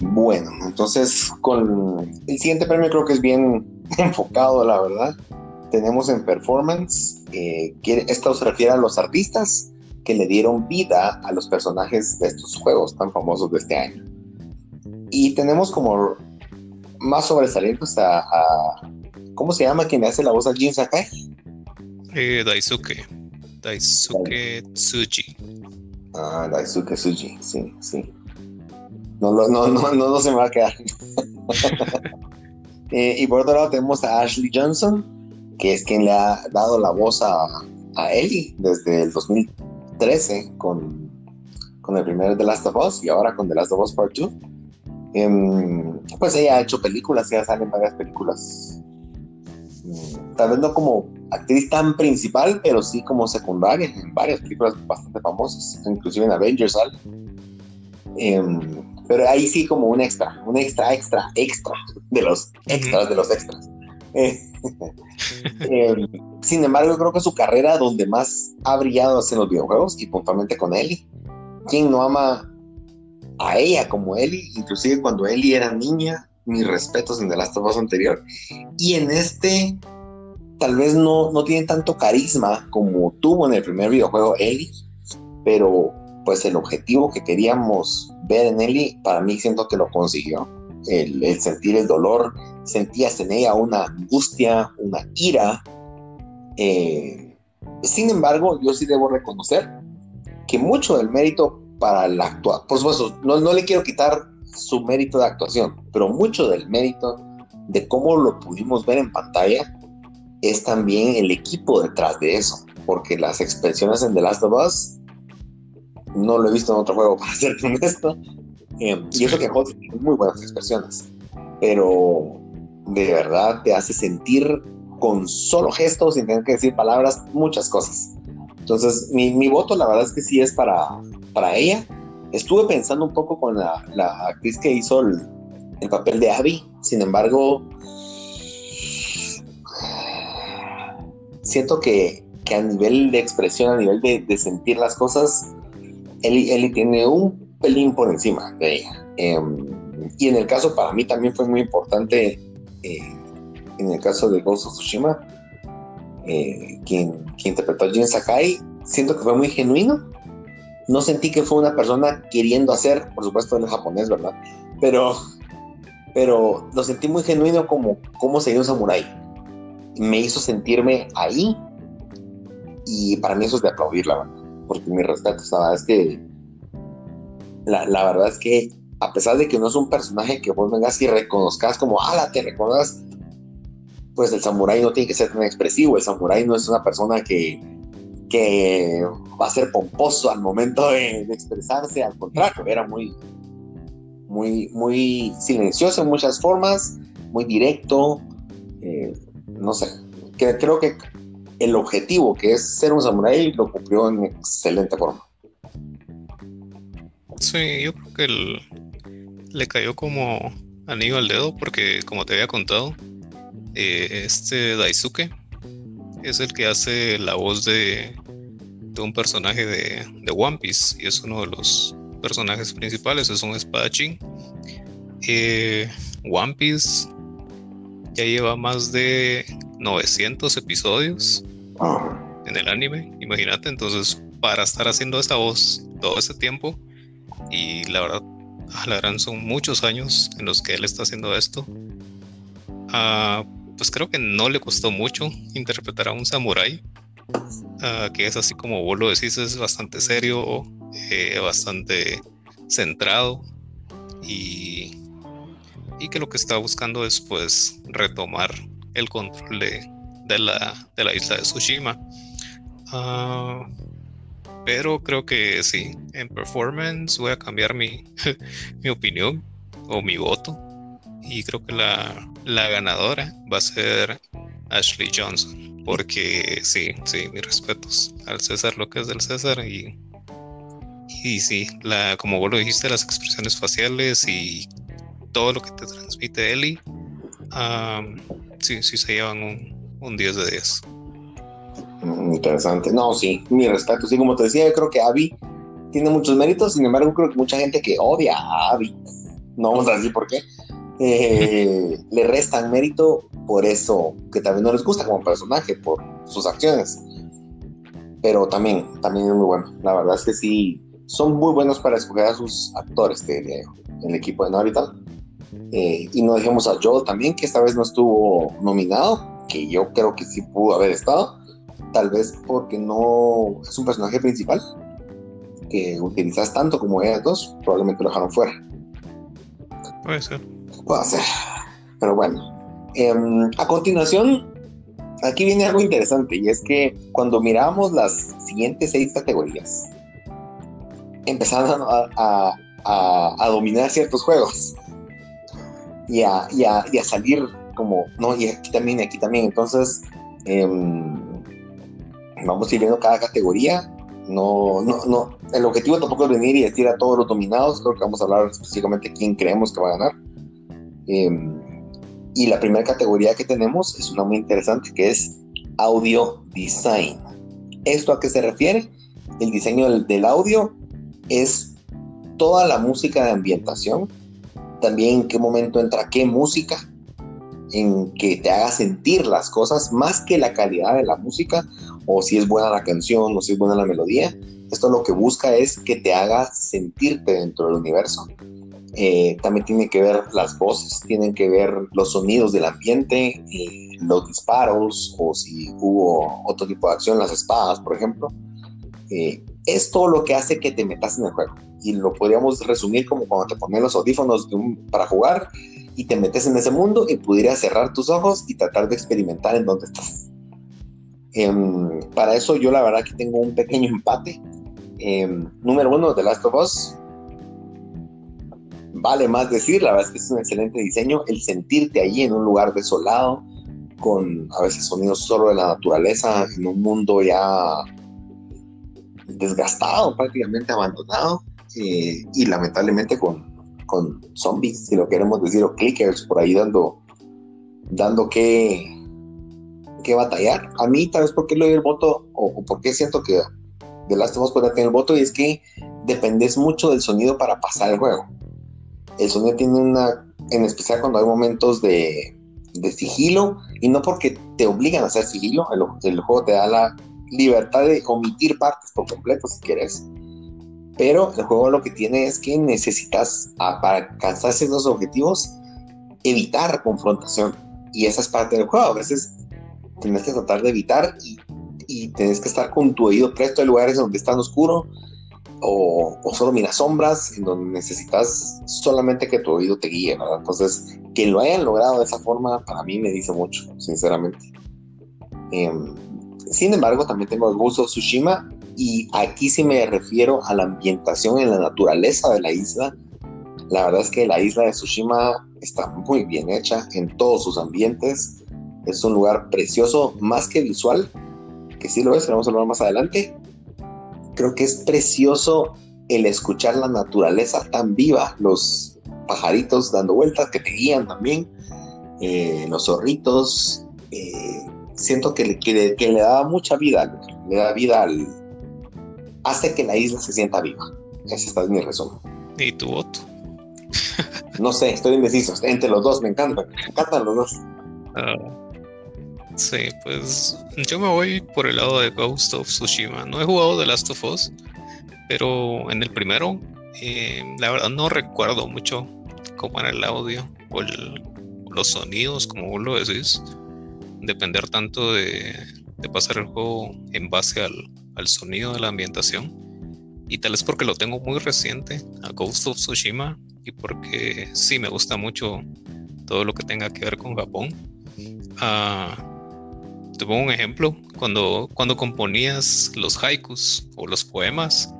Bueno, entonces con el siguiente premio creo que es bien *laughs* enfocado, la verdad. Tenemos en performance, eh, esto se refiere a los artistas que le dieron vida a los personajes de estos juegos tan famosos de este año. Y tenemos como más sobresalientes a, ¿cómo se llama quien hace la voz a Jin Sakai?
Eh, Daisuke. Daisuke Tsuji.
Ah, Daisuke Tsuji, sí, sí. No, no, no, no, no, se me va a quedar. *laughs* Eh, y por otro lado tenemos a Ashley Johnson, que es quien le ha dado la voz a, a Ellie desde el 2013 con, con el primer The Last of Us y ahora con The Last of Us Part 2. Em, pues ella ha hecho películas, ella sale en varias películas. Mm, tal vez no como actriz tan principal, pero sí como secundaria en varias películas bastante famosas, inclusive en Avengers. Em, pero ahí sí como un extra, un extra, extra, extra de los extras de los extras. *laughs* Em, sin embargo, creo que su carrera donde más ha brillado es en los videojuegos y puntualmente con Ellie. ¿Quién no ama a ella como Ellie, inclusive cuando Ellie era niña, mis respetos en The Last of anterior. Y en este, tal vez no, no tiene tanto carisma como tuvo en el primer videojuego Ellie, pero pues el objetivo que queríamos ver en Ellie, para mí siento que lo consiguió. El, sentir el dolor, sentías en ella una angustia, una ira. Eh, sin embargo, yo sí debo reconocer que mucho del mérito para la actuación. Por supuesto, no, no le quiero quitar su mérito de actuación, pero mucho del mérito de cómo lo pudimos ver en pantalla es también el equipo detrás de eso, porque las expresiones en The Last of Us no lo he visto en otro juego, *laughs* para ser honesto, eh, y eso que Hot tiene muy buenas expresiones, pero de verdad te hace sentir con solo gestos, sin tener que decir palabras, muchas cosas. Entonces, mi, mi voto, la verdad es que sí es para, para ella. Estuve pensando un poco con la, actriz que hizo el, papel de Abby, sin embargo, siento que, a nivel de expresión, a nivel de, sentir las cosas, Ellie, tiene un pelín por encima de ella. Em, y en el caso, para mí también fue muy importante, eh, en el caso de Ghost Tsushima, eh, quien, quien interpretó a Jin Sakai, siento que fue muy genuino no sentí que fue una persona queriendo hacer, por supuesto en japonés, ¿verdad? Pero, pero lo sentí muy genuino como cómo sería un samurái. Me hizo sentirme ahí y para mí eso es de aplaudir, la verdad. Porque mi respeto, es que la, la, verdad es que a pesar de que no es un personaje que vos vengas y reconozcas como, ala, te reconozcas, pues el samurái no tiene que ser tan expresivo. El samurái no es una persona que, que va a ser pomposo al momento de, expresarse, al contrario, era muy, muy, muy silencioso en muchas formas, muy directo, eh, no sé, que, creo que el objetivo que es ser un samurái lo cumplió en excelente forma.
Sí, yo creo que le cayó como anillo al dedo porque como te había contado, eh, este Daisuke es el que hace la voz de, de un personaje de, de, One Piece y es uno de los personajes principales, es un espadachín. Eh, One Piece ya lleva más de 900 episodios en el anime, imagínate, entonces para estar haciendo esta voz todo ese tiempo y la verdad, la gran son muchos años en los que él está haciendo esto. Uh, pues creo que no le costó mucho interpretar a un samurái, ah, que es así como vos lo decís, es bastante serio, eh, bastante centrado y, y, que lo que está buscando es pues retomar el control de, la, de la, isla de Tsushima. Ah, pero creo que sí, en performance voy a cambiar mi, *laughs* mi opinión o mi voto y creo que la, la ganadora va a ser Ashley Johnson. Porque *laughs* sí, sí, mis respetos al César, lo que es del César. Y, Y sí, la, como vos lo dijiste, las expresiones faciales y todo lo que te transmite Eli, sí, sí se llevan un, un 10 de 10.
Mm, interesante. No, sí, mi respeto. Sí, como te decía, yo creo que Abby tiene muchos méritos, sin embargo, creo que mucha gente que odia a Abby, no vamos a decir por qué, eh, le restan mérito por eso que también no les gusta como personaje, por sus acciones. Pero también, también es muy bueno. La verdad es que sí, son muy buenos para escoger a sus actores, en el equipo de Naruto. Eh, y no dejemos a Joel también, que esta vez no estuvo nominado, que yo creo que sí pudo haber estado, tal vez porque no es un personaje principal que utilizas tanto como ellas dos, probablemente lo dejaron fuera.
Puede ser.
Puede ser. Pero bueno. Em, a continuación, aquí viene algo interesante y es que cuando miramos las siguientes seis categorías, empezaron a, dominar ciertos juegos y a, y a, salir como, no, y aquí también, y aquí también. Entonces, em, vamos a ir viendo cada categoría. No, no, no, el objetivo tampoco es venir y decir a todos los dominados, creo que vamos a hablar específicamente quién creemos que va a ganar. Em, y la primera categoría que tenemos es una muy interesante que es audio design. ¿Esto a qué se refiere? El diseño del, del audio es toda la música de ambientación también en qué momento entra qué música, en que te haga sentir las cosas más que la calidad de la música o si es buena la canción o si es buena la melodía. Esto lo que busca es que te haga sentirte dentro del universo. Eh, también tiene que ver las voces, tienen que ver los sonidos del ambiente, eh, los disparos o si hubo otro tipo de acción, las espadas, por ejemplo. Eh, es todo lo que hace que te metas en el juego y lo podríamos resumir como cuando te pones los audífonos para jugar y te metes en ese mundo y pudieras cerrar tus ojos y tratar de experimentar en dónde estás. Em, para eso yo la verdad que tengo un pequeño empate. Em, número uno, The Last of Us. Vale más decir, la verdad es que es un excelente diseño. El sentirte allí en un lugar desolado, con a veces sonidos solo de la naturaleza, en un mundo ya desgastado, prácticamente abandonado. Eh, y lamentablemente con, con zombies, si lo queremos decir, o clickers por ahí dando, dando que, que batallar. A mí, tal vez porque le doy el voto, o, porque siento que de las of puede tener el voto, y es que dependes mucho del sonido para pasar el juego. El sonido tiene una, en especial cuando hay momentos de, de sigilo, y no porque te obligan a hacer sigilo, el, el, juego te da la libertad de omitir partes por completo si quieres pero el juego lo que tiene es que necesitas, ah, para alcanzar esos objetivos, evitar confrontación. Y esa es parte del juego. A veces tienes que tratar de evitar y, y tienes que estar con tu oído presto en lugares donde está oscuro o, o, solo miras sombras en donde necesitas solamente que tu oído te guíe, ¿verdad? Entonces, que lo hayan logrado de esa forma, para mí me dice mucho, sinceramente. Em, sin embargo, también tengo el gusto de Tsushima y aquí sí me refiero a la ambientación en la naturaleza de la isla. La verdad es que la isla de Tsushima está muy bien hecha en todos sus ambientes. Es un lugar precioso, más que visual, que sí lo es, vamos a hablar más adelante. Creo que es precioso el escuchar la naturaleza tan viva, los pajaritos dando vueltas que te guían también, eh, los zorritos. Eh, siento que, que, que, le da mucha vida, le da vida al, hace que la isla se sienta viva. Ese está mi resumen.
¿Y tu voto?
no sé, estoy indeciso. Entre los dos, me encantan. Me encantan los dos.
Ah, sí, pues yo me voy por el lado de Ghost of Tsushima. No he jugado The Last of Us, pero en el primero, eh, la verdad no recuerdo mucho cómo era el audio o, los sonidos, como vos lo decís. Depender tanto de, pasar el juego en base al, sonido de la ambientación. Y tal vez porque lo tengo muy reciente a Ghost of Tsushima y porque sí me gusta mucho todo lo que tenga que ver con Japón. Uh, te pongo un ejemplo, cuando, cuando componías los haikus o los poemas,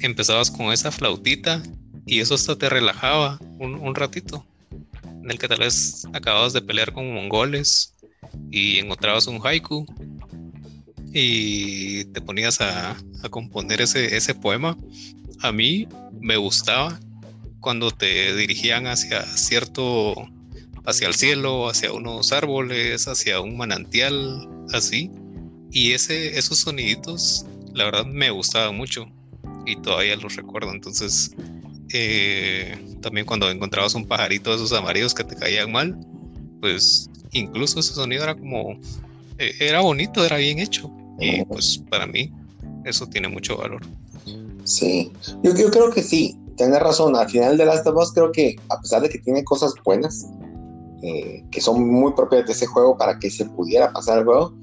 empezabas con esa flautita y eso hasta te relajaba un, un ratito, en el que tal vez acababas de pelear con mongoles y encontrabas un haiku y te ponías a, componer ese, ese poema, a mí me gustaba cuando te dirigían hacia cierto, hacia el cielo, hacia unos árboles, hacia un manantial, así. Y ese, esos soniditos, la verdad, me gustaban mucho y todavía los recuerdo. Entonces, eh, también cuando encontrabas un pajarito de esos amarillos que te caían mal, pues incluso ese sonido era como, eh, era bonito, era bien hecho. Y pues para mí eso tiene mucho valor.
Sí, yo, yo creo que sí, tienes razón. Al final de Last of Us creo que a pesar de que tiene cosas buenas, eh, que son muy propias de ese juego para que se pudiera pasar el juego,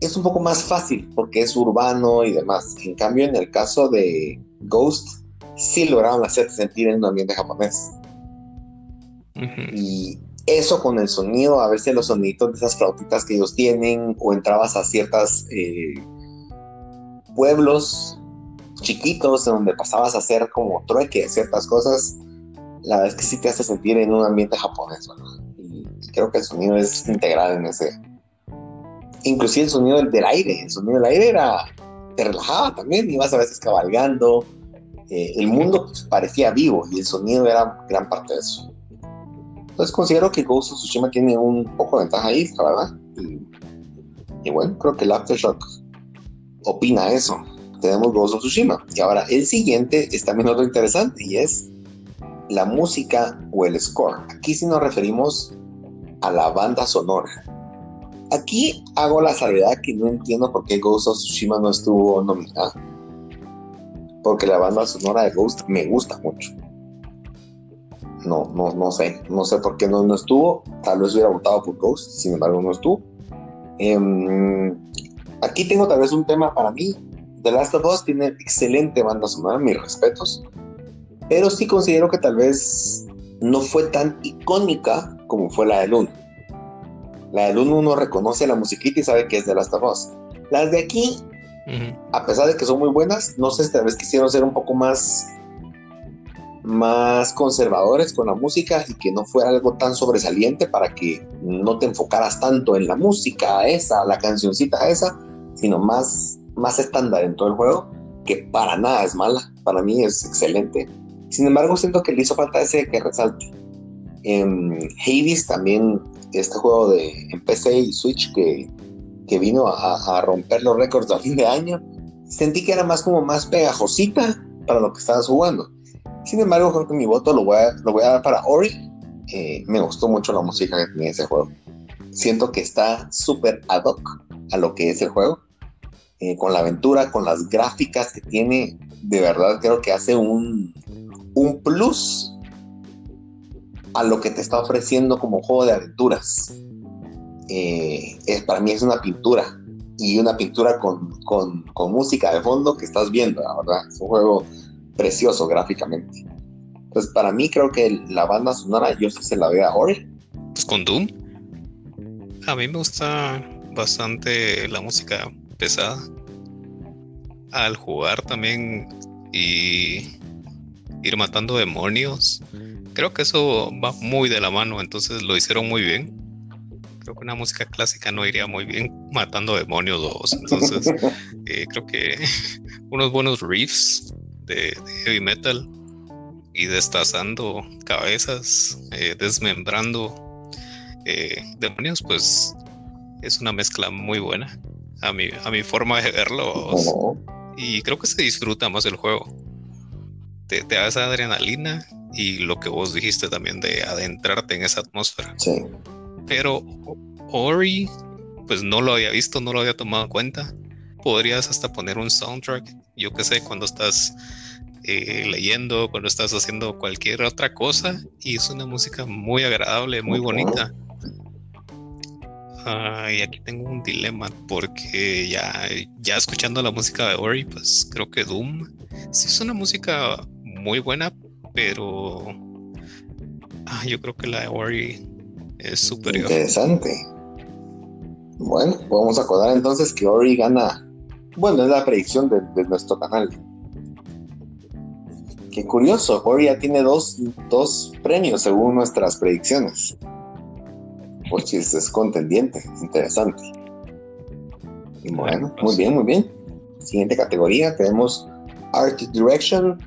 es un poco más fácil porque es urbano y demás. En cambio, en el caso de Ghost, sí lograron hacerte sentir en un ambiente japonés. Y eso con el sonido, a veces los sonidos de esas flautitas que ellos tienen, o entrabas a ciertas eh, pueblos chiquitos donde pasabas a hacer como trueque ciertas cosas, la verdad es que sí te hace sentir en un ambiente japonés, Y, creo que el sonido es integral en ese. Inclusive el sonido del, aire, el sonido del aire era, te relajaba también, ibas a veces cabalgando, eh, el mundo pues, parecía vivo y el sonido era gran parte de eso. Entonces considero que Ghost of Tsushima tiene un poco de ventaja ahí, la verdad. Y, bueno, creo que el Aftershock opina eso. Tenemos Ghost of Tsushima. Y ahora el siguiente es también otro interesante y es la música o el score. Aquí sí nos referimos a la banda sonora. Aquí hago la salvedad que no entiendo por qué Ghost of Tsushima no estuvo nominada. Porque la banda sonora de Ghost me gusta mucho no, no, no sé, no sé por qué no, no estuvo, tal vez hubiera votado por Ghost, sin embargo no estuvo. Em, aquí tengo tal vez un tema para mí, The Last of Us tiene excelente banda sonora, mis respetos, pero sí considero que tal vez no fue tan icónica como fue la del 1. La del 1 uno reconoce la musiquita y sabe que es The Last of Us. Las de aquí, a pesar de que son muy buenas, no sé si tal vez quisieron ser un poco más más conservadores con la música y que no fuera algo tan sobresaliente para que no te enfocaras tanto en la música esa, la cancioncita esa, sino más, más estándar en todo el juego, que para nada es mala, para mí es excelente. Sin embargo, siento que le hizo falta ese que resalte. En Hades también, este juego de PC y Switch que, que vino a, a romper los récords a fin de año, sentí que era más como más pegajosita para lo que estabas jugando sin embargo, creo que mi voto lo voy a, lo voy a dar para Ori. Eh, me gustó mucho la música que tenía ese juego. Siento que está súper ad hoc a lo que es el juego. Eh, con la aventura, con las gráficas que tiene, de verdad creo que hace un, un plus a lo que te está ofreciendo como juego de aventuras. Eh, para mí es una pintura y una pintura con, con, música de fondo que estás viendo, la verdad. Es un juego precioso gráficamente. Pues para mí creo que la banda sonora yo sí se la veo a Ori.
Pues con Doom. A mí me gusta bastante la música pesada. Al jugar también y ir matando demonios. Creo que eso va muy de la mano, entonces lo hicieron muy bien. Creo que una música clásica no iría muy bien matando demonios dos. Entonces, *laughs* eh, creo que *laughs* unos buenos riffs de, heavy metal y destazando cabezas, eh, desmembrando eh, demonios, pues es una mezcla muy buena a mi, a mi forma de verlo. Y creo que se disfruta más el juego. Te, da esa adrenalina y lo que vos dijiste también de adentrarte en esa atmósfera. Pero Ori, pues no lo había visto, no lo había tomado en cuenta. Podrías hasta poner un soundtrack yo qué sé, cuando estás eh, leyendo, cuando estás haciendo cualquier otra cosa y es una música muy agradable, muy bonita. y aquí tengo un dilema porque ya, ya escuchando la música de Ori, pues creo que Doom sí es una música muy buena, pero ah, yo creo que la de Ori es superior.
Interesante. Bueno, vamos a acordar entonces que Ori gana bueno, es la predicción de, nuestro canal. Qué curioso, Ori ya tiene dos, premios según nuestras predicciones. Pues es contendiente, interesante. Bueno, muy bien, muy bien. Siguiente categoría, tenemos Art Direction.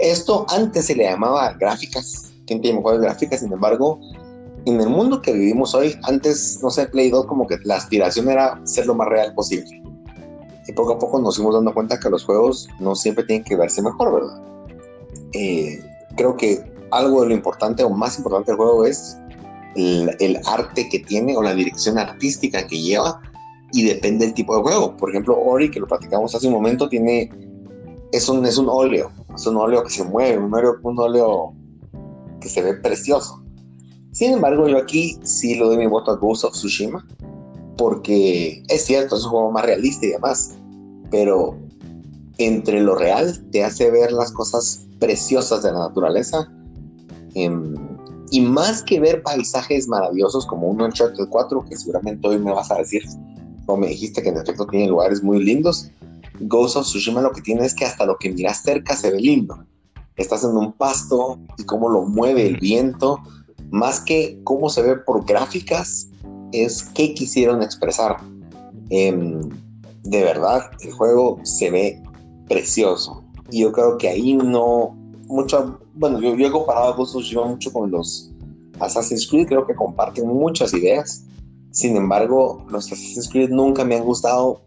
Esto antes se le llamaba gráficas, ¿Quién tiene mejores gráficas, sin embargo, en el mundo que vivimos hoy, antes, no sé, Play 2 como que la aspiración era ser lo más real posible. Y poco a poco nos fuimos dando cuenta que los juegos no siempre tienen que verse mejor, ¿verdad? Eh, creo que algo de lo importante o más importante del juego es el, arte que tiene o la dirección artística que lleva y depende del tipo de juego. Por ejemplo, Ori, que lo platicamos hace un momento, tiene es es un óleo, es un óleo que se mueve, un óleo, un óleo que se ve precioso. Sin embargo, yo aquí sí lo doy mi voto a Ghost of Tsushima, porque es cierto, es un juego más realista y demás, pero entre lo real te hace ver las cosas preciosas de la naturaleza. Em, y más que ver paisajes maravillosos como un Uncharted 4, que seguramente hoy me vas a decir, o me dijiste que en efecto tiene lugares muy lindos, Ghost of Tsushima lo que tiene es que hasta lo que miras cerca se ve lindo. Estás en un pasto y cómo lo mueve el viento, más que cómo se ve por gráficas, es qué quisieron expresar. Em, de verdad, el juego se ve precioso. Y yo creo que ahí no, mucho, bueno, yo, he comparado a Ghost of Tsushima mucho con los Assassin's Creed, creo que comparten muchas ideas. Sin embargo, los Assassin's Creed nunca me han gustado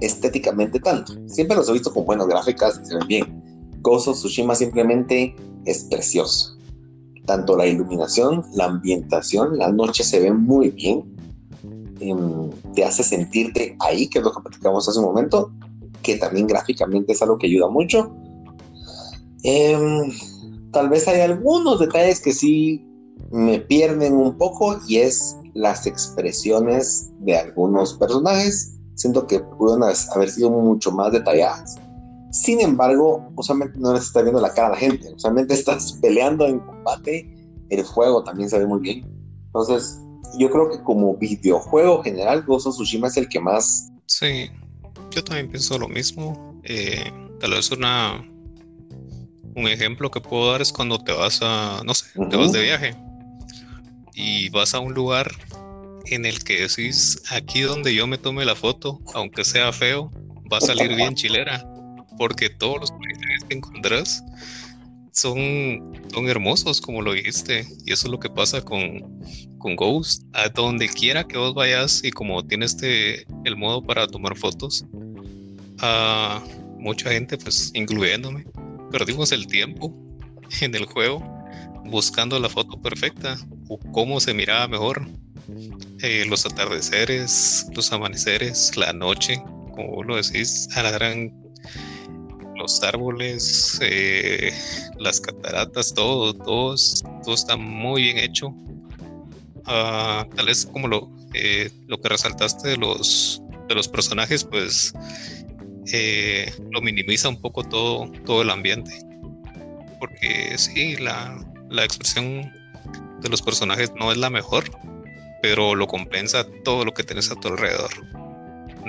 estéticamente tanto. Siempre los he visto con buenas gráficas y se ven bien. Ghost of Tsushima simplemente es precioso. Tanto la iluminación, la ambientación, la noche se ve muy bien. Em, te hace sentirte ahí, que es lo que platicamos hace un momento, que también gráficamente es algo que ayuda mucho. Em, tal vez hay algunos detalles que sí me pierden un poco y es las expresiones de algunos personajes siento que pudieron haber sido mucho más detalladas. Sin embargo, usualmente no les está viendo la cara a la gente, usualmente *laughs* estás peleando en combate, el juego también se ve muy bien. Entonces, yo creo que como videojuego general, Ghost of Tsushima es el que más...
Sí, yo también pienso lo mismo. Eh, tal vez una... Un ejemplo que puedo dar es cuando te vas a, no sé, te vas de viaje y vas a un lugar en el que decís, aquí donde yo me tome la foto, aunque sea feo, va a salir bien chilera, porque todos los paisajes que encontrás son, son hermosos, como lo dijiste, y eso es lo que pasa con, con Ghost. A donde quiera que vos vayas, y como tiene este, el modo para tomar fotos, a mucha gente, pues incluyéndome, perdimos el tiempo en el juego buscando la foto perfecta o cómo se miraba mejor eh, los atardeceres, los amaneceres, la noche, como lo decís, los árboles, eh, las cataratas, todo, todo, todo está muy bien hecho. Ah, tal vez como lo, eh, lo que resaltaste de los, de los personajes, pues lo minimiza un poco todo, todo el ambiente. Porque sí, la, la expresión de los personajes no es la mejor, pero lo compensa todo lo que tienes a tu alrededor.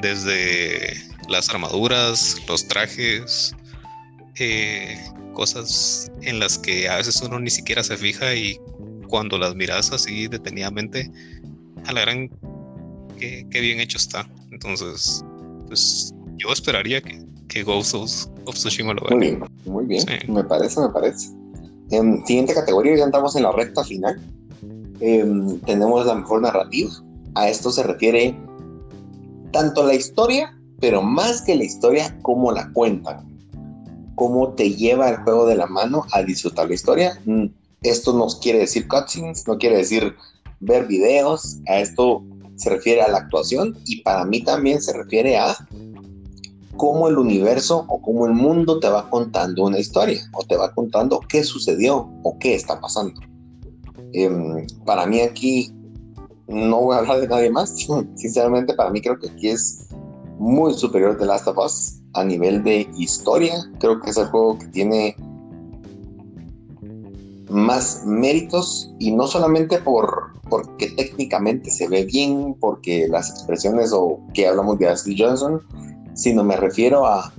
Desde las armaduras, los trajes, eh, cosas en las que a veces uno ni siquiera se fija y cuando las miras así detenidamente, a la gran que, bien hecho está. Entonces, pues yo esperaría que, que Ghost of, Tsushima lo
vea. Muy bien, muy bien. Me parece, me parece. En siguiente categoría, ya estamos en la recta final. Em, tenemos la mejor narrativa. A esto se refiere tanto la historia, pero más que la historia, cómo la cuentan. Cómo te lleva el juego de la mano a disfrutar la historia. Mm, esto no quiere decir cutscenes, no quiere decir ver videos. A esto se refiere a la actuación y para mí también se refiere a cómo el universo o cómo el mundo te va contando una historia o te va contando qué sucedió o qué está pasando. Em, para mí aquí no voy a hablar de nadie más. *laughs* Sinceramente, para mí creo que aquí es muy superior de Last of Us a nivel de historia. Creo que es el juego que tiene más méritos y no solamente por porque técnicamente se ve bien, porque las expresiones o que hablamos de Ashley Johnson, sino me refiero a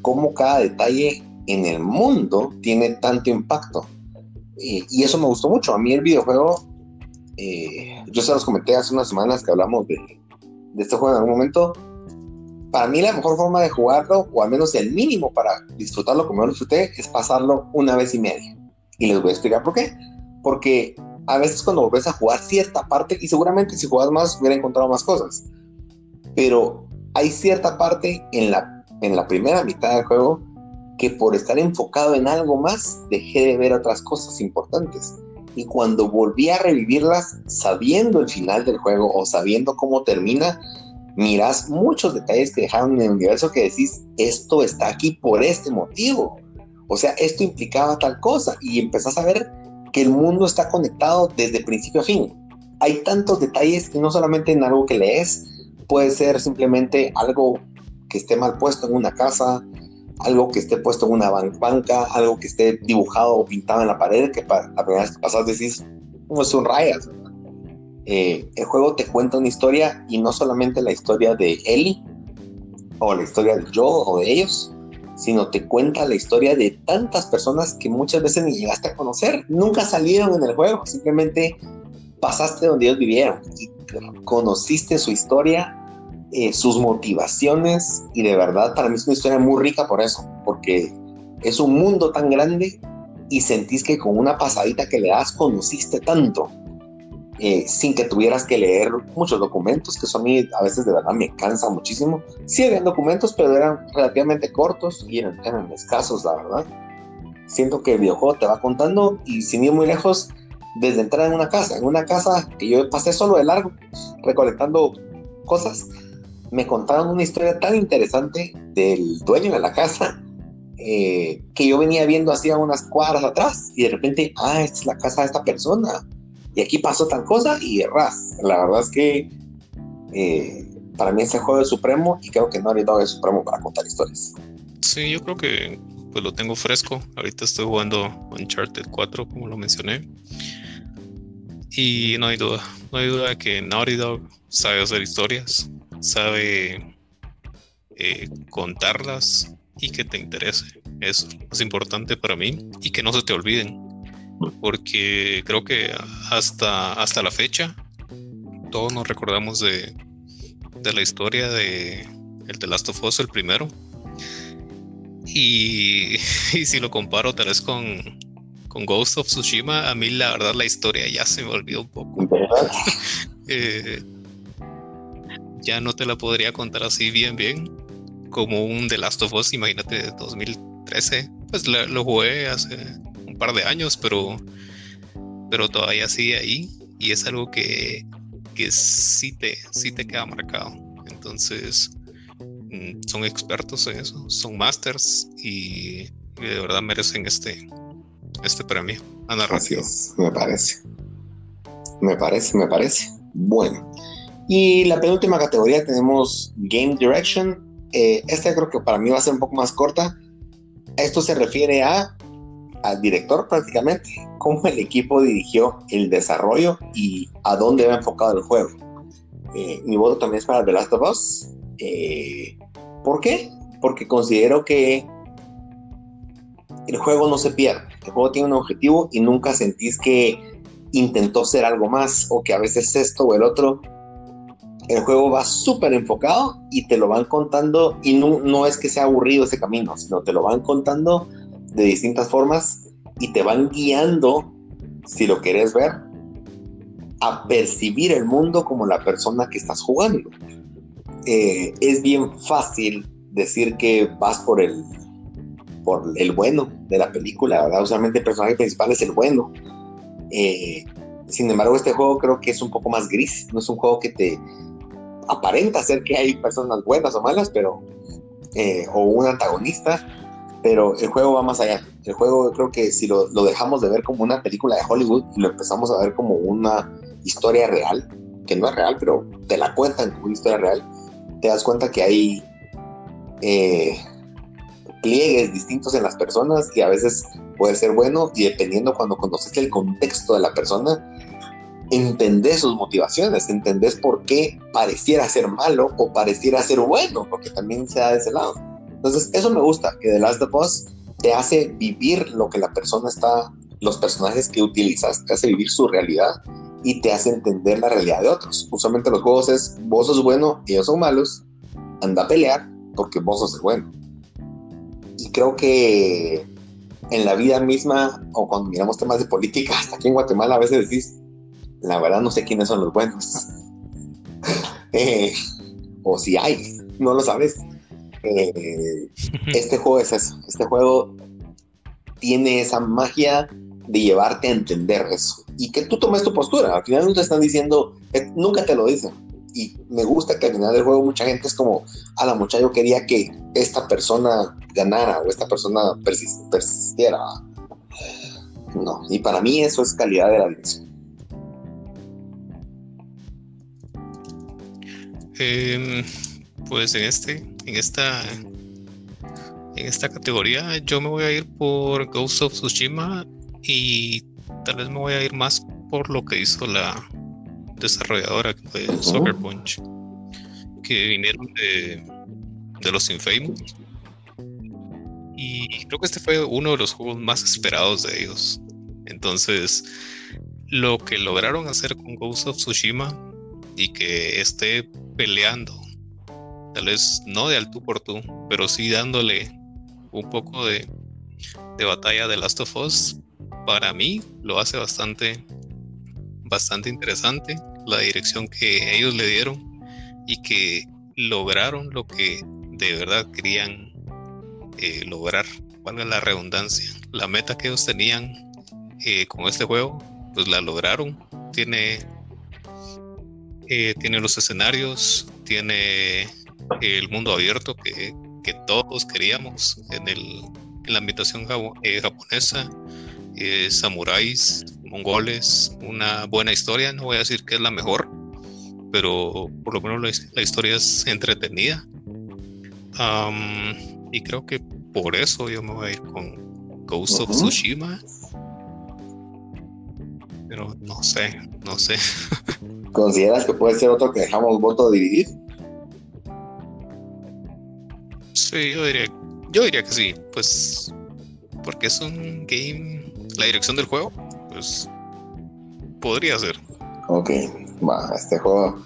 cómo cada detalle en el mundo tiene tanto impacto. Y eso me gustó mucho. A mí el videojuego, eh, yo se los comenté hace unas semanas que hablamos de, este juego en algún momento, para mí la mejor forma de jugarlo, o al menos el mínimo para disfrutarlo como yo lo disfruté, es pasarlo una vez y media. Y les voy a explicar por qué. Porque a veces cuando volvés a jugar cierta parte, y seguramente si jugas más hubiera encontrado más cosas, pero hay cierta parte en la, en la primera mitad del juego que por estar enfocado en algo más, dejé de ver otras cosas importantes. Y cuando volví a revivirlas, sabiendo el final del juego o sabiendo cómo termina, miras muchos detalles que dejaron en el universo que decís, esto está aquí por este motivo. O sea, esto implicaba tal cosa y empezás a ver que el mundo está conectado desde principio a fin. Hay tantos detalles que no solamente en algo que lees, puede ser simplemente algo que esté mal puesto en una casa, algo que esté puesto en una banca, algo que esté dibujado o pintado en la pared, que para la primera vez que pasas decís, como son rayas. Eh, el juego te cuenta una historia y no solamente la historia de Ellie o la historia de Joe o de ellos, sino te cuenta la historia de tantas personas que muchas veces ni llegaste a conocer, nunca salieron en el juego, simplemente pasaste donde ellos vivieron y conociste su historia, eh, sus motivaciones y de verdad para mí es una historia muy rica por eso, porque es un mundo tan grande y sentís que con una pasadita que le das conociste tanto eh, sin que tuvieras que leer muchos documentos, que eso a mí a veces de verdad me cansa muchísimo. Sí habían documentos, pero eran relativamente cortos y eran, eran escasos, la verdad. Siento que el videojuego te va contando y sin ir muy lejos, desde entrar en una casa, en una casa que yo pasé solo de largo, recolectando cosas, me contaron una historia tan interesante del dueño de la casa eh, que yo venía viendo hacía unas cuadras atrás y de repente, ah, esta es la casa de esta persona y aquí pasó tal cosa y ras. La verdad es que eh, para mí ese juego es supremo y creo que no Naughty Dog es supremo para contar historias.
Sí, yo creo que pues lo tengo fresco. Ahorita estoy jugando Uncharted 4, como lo mencioné. Y no hay duda, no hay duda que Naughty Dog sabe hacer historias, sabe eh, contarlas y que te interese. Eso es importante para mí y que no se te olviden porque creo que hasta, hasta la fecha todos nos recordamos de, de la historia de el The Last of Us, el primero. Y, *laughs* si lo comparo tal vez con, con Ghost of Tsushima, a mí la verdad la historia ya se me olvidó un poco. *laughs* Eh, ya no te la podría contar así bien, bien, como un The Last of Us, imagínate, de 2013. Pues lo jugué hace par de años, pero, pero todavía sigue ahí y es algo que, que sí, te, sí te queda marcado. Entonces, mm, son expertos en eso, son masters y, de verdad merecen este, este premio a narrativa.
me parece. Me parece, me parece. Bueno. Y la penúltima categoría tenemos Game Direction. Eh, esta creo que para mí va a ser un poco más corta. Esto se refiere a al director prácticamente, cómo el equipo dirigió el desarrollo y a dónde va enfocado el juego. Eh, mi voto también es para The Last of Us. Eh, ¿Por qué? Porque considero que el juego no se pierde. El juego tiene un objetivo y nunca sentís que intentó ser algo más o que a veces esto o el otro. El juego va súper enfocado y te lo van contando y no, no es que sea aburrido ese camino, sino te lo van contando de distintas formas y te van guiando, si lo quieres ver, a percibir el mundo como la persona que estás jugando. Eh, es bien fácil decir que vas por el, por el bueno de la película, ¿verdad? Usualmente el personaje principal es el bueno. Eh, sin embargo, este juego creo que es un poco más gris, no es un juego que te aparenta ser que hay personas buenas o malas, pero eh, o un antagonista, pero el juego va más allá. El juego creo que si lo, dejamos de ver como una película de Hollywood y lo empezamos a ver como una historia real, que no es real, pero te la cuentan como una historia real, te das cuenta que hay eh, pliegues distintos en las personas y a veces puede ser bueno y dependiendo cuando conoces el contexto de la persona, entendés sus motivaciones, entendés por qué pareciera ser malo o pareciera ser bueno, porque también se da de ese lado. Entonces, eso me gusta, que The Last of Us te hace vivir lo que la persona está, los personajes que utilizas, te hace vivir su realidad y te hace entender la realidad de otros. Usualmente los juegos es, vos sos bueno ellos son malos, anda a pelear porque vos sos bueno. Y creo que en la vida misma, o cuando miramos temas de política, *laughs* hasta aquí en Guatemala a veces decís, la verdad no sé quiénes son los buenos. *laughs* Eh, o si hay, no lo sabes. Eh, este juego es eso. Este juego tiene esa magia de llevarte a entender eso. Y que tú tomes tu postura. Al final no te están diciendo, eh, nunca te lo dicen. Y me gusta que al final del juego mucha gente es como, a la muchacha yo quería que esta persona ganara o esta persona persistiera. No, y para mí eso es calidad de la dirección.
Em, pues en este, en esta, en esta categoría, yo me voy a ir por Ghost of Tsushima y tal vez me voy a ir más por lo que hizo la desarrolladora de Soccer Punch, que vinieron de, de los Infamous. Y creo que este fue uno de los juegos más esperados de ellos. Entonces, lo que lograron hacer con Ghost of Tsushima y que esté peleando, tal vez no de al tú por tú, pero sí dándole un poco de, de batalla de Last of Us, para mí lo hace bastante, bastante interesante la dirección que ellos le dieron y que lograron lo que de verdad querían eh, lograr, valga la redundancia. La meta que ellos tenían eh, con este juego, pues la lograron. Tiene, eh, tiene los escenarios, tiene el mundo abierto que, que todos queríamos en, el, en la ambientación japonesa, samuráis, mongoles, una buena historia, no voy a decir que es la mejor, pero por lo menos la, historia es entretenida. Y creo que por eso yo me voy a ir con Ghost of Tsushima. Pero no sé, no sé. *laughs*
¿Consideras que puede ser otro que dejamos voto dividir?
Sí, yo diría, yo diría que sí, pues porque es un game, la dirección del juego pues podría ser.
Ok, va, este juego,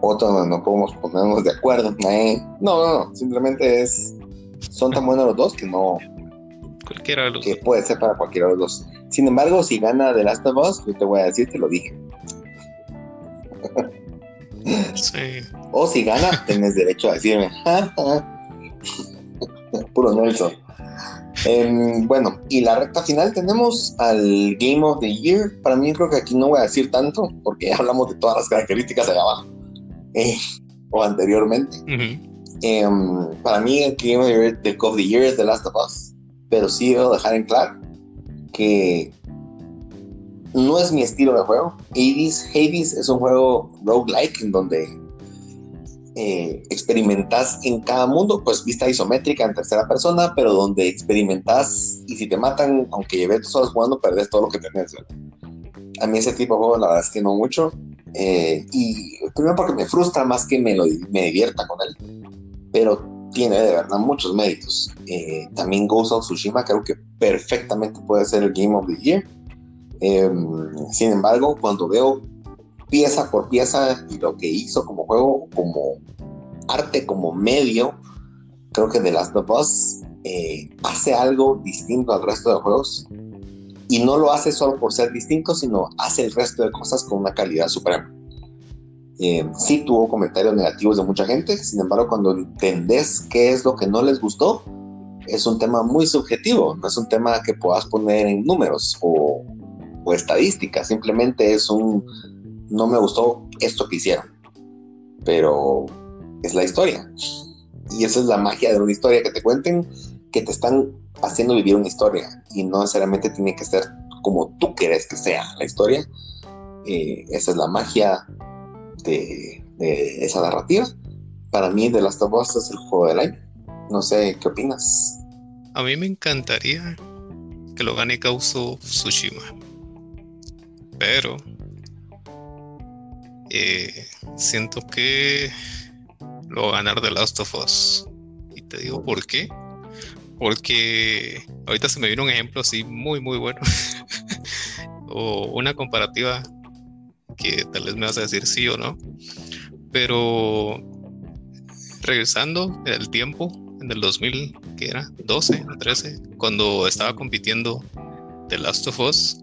otro donde no podemos ponernos de acuerdo. Eh, no, no, no, simplemente es, son tan buenos los dos que no...
Cualquiera de los
Que puede ser para cualquiera de los dos. Sin embargo, si gana The Last of Us, yo te voy a decir, te lo dije.
Sí.
O si gana, tienes derecho a decirme. *laughs* Puro Nelson. Em, bueno, y la recta final tenemos al Game of the Year. Para mí creo que aquí no voy a decir tanto porque *laughs* hablamos de todas las características allá abajo eh, o anteriormente. Em, para mí el Game of the, Year, es The Last of Us, pero sí debo dejar en claro que no es mi estilo de juego. Hades, Hades es un juego roguelike en donde eh, experimentas en cada mundo, pues vista isométrica en tercera persona, pero donde experimentas y si te matan, aunque lleves dos horas jugando, perdes todo lo que tenés. A mí ese tipo de juego, la verdad es que no mucho. Eh, y primero porque me frustra más que me, lo, me divierta con él. Pero tiene de verdad muchos méritos. Eh, también Ghost of Tsushima creo que perfectamente puede ser el Game of the Year. Em, sin embargo, cuando veo pieza por pieza y lo que hizo como juego, como arte, como medio, creo que The Last of Us eh, hace algo distinto al resto de juegos. Y no lo hace solo por ser distinto, sino hace el resto de cosas con una calidad suprema. Eh, sí tuvo comentarios negativos de mucha gente, sin embargo, cuando entendés qué es lo que no les gustó, es un tema muy subjetivo, no es un tema que puedas poner en números o, o estadísticas, simplemente es un no me gustó esto que hicieron, pero es la historia. Y esa es la magia de una historia, que te cuenten que te están haciendo vivir una historia y no necesariamente tiene que ser como tú quieres que sea la historia. Eh, esa es la magia de, esa narrativa. Para mí, The Last of Us es el juego del año. No sé, ¿qué opinas?
A mí me encantaría que lo gane Kauso Tsushima. Pero eh, siento que lo va a ganar The Last of Us. Y te digo por qué. Porque ahorita se me vino un ejemplo así muy, muy bueno. *laughs* o una comparativa que tal vez me vas a decir sí o no. Pero regresando el tiempo, en el 2000, que era 12 o 13, cuando estaba compitiendo The Last of Us.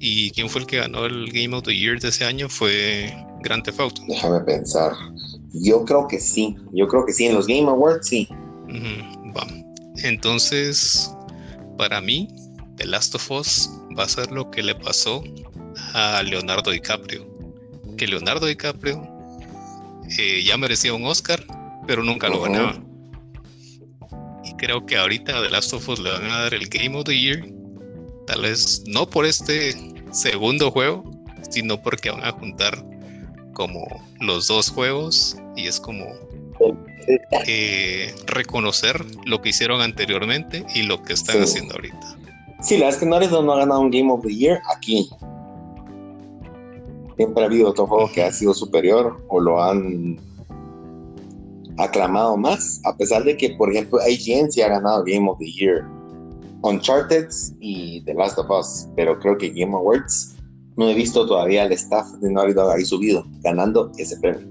¿Y quién fue el que ganó el Game of the Year de ese año? Fue Grand Theft Auto.
Déjame pensar. Yo creo que sí. Yo creo que sí. En los Game Awards sí.
Entonces, para mí, The Last of Us va a ser lo que le pasó a Leonardo DiCaprio. Que Leonardo DiCaprio eh, ya merecía un Oscar, pero nunca lo ganaba. Y creo que ahorita a The Last of Us le van a dar el Game of the Year. Tal vez no por este segundo juego, sino porque van a juntar como los dos juegos y es como eh, reconocer lo que hicieron anteriormente y lo que están haciendo ahorita.
Sí, la verdad es que Naughty no ha ganado un Game of the Year aquí. Siempre ha habido otro juego que ha sido superior o lo han aclamado más, a pesar de que, por ejemplo, IGN sí ha ganado Game of the Year. Uncharted y The Last of Us, pero creo que Game Awards no he visto todavía al staff de Naughty Dog ahí subido, ganando ese premio.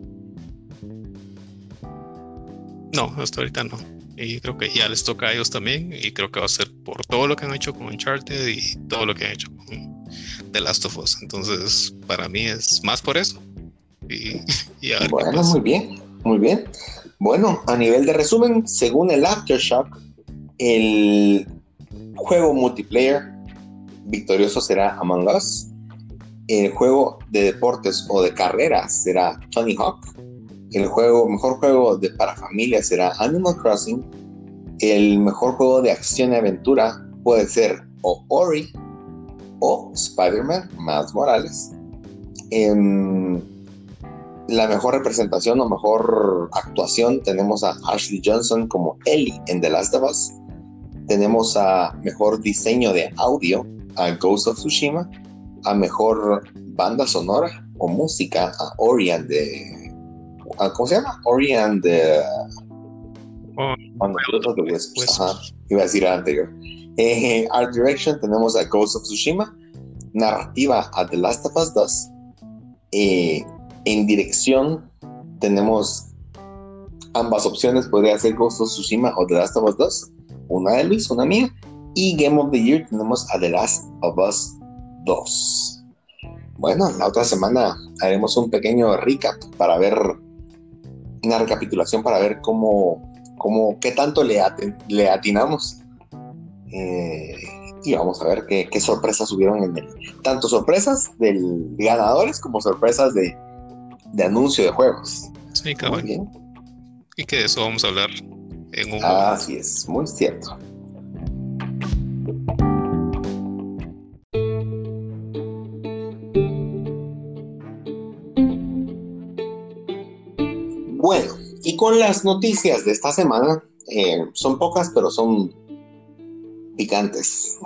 No, hasta ahorita no. Y creo que ya les toca a ellos también. Y creo que va a ser por todo lo que han hecho con Uncharted y todo lo que han hecho con The Last of Us. Entonces, para mí es más por eso. Y, *laughs*
bueno, muy bien, muy bien. Bueno, a nivel de resumen, según el Aftershock, el juego multiplayer victorioso será Among Us. El juego de deportes o de carreras será Tony Hawk el juego, mejor juego de, para familia será Animal Crossing. El mejor juego de acción y aventura puede ser o Ori o Spider-Man, más Morales. En la mejor representación o mejor actuación tenemos a Ashley Johnson como Ellie en The Last of Us. Tenemos a mejor diseño de audio a Ghost of Tsushima. A mejor banda sonora o música a Orion de ¿cómo se llama? Ori and the... Oh, Iba a decir anterior. Eh, Art Direction tenemos a Ghost of Tsushima. Narrativa a The Last of Us 2. Eh, en dirección tenemos ambas opciones. Podría ser Ghost of Tsushima o The Last of Us 2. Una de Luis, una mía. Y Game of the Year tenemos a The Last of Us 2. Bueno, la otra semana haremos un pequeño recap para ver una recapitulación para ver cómo, cómo qué tanto le, le atinamos. Eh, y vamos a ver qué, sorpresas hubieron en el. Tanto sorpresas del ganadores como sorpresas de, de anuncio de juegos.
Sí, cabrón. Bien. Y que de eso vamos a hablar en un.
Así es, muy cierto. Bueno, y con las noticias de esta semana, eh, son pocas, pero son picantes.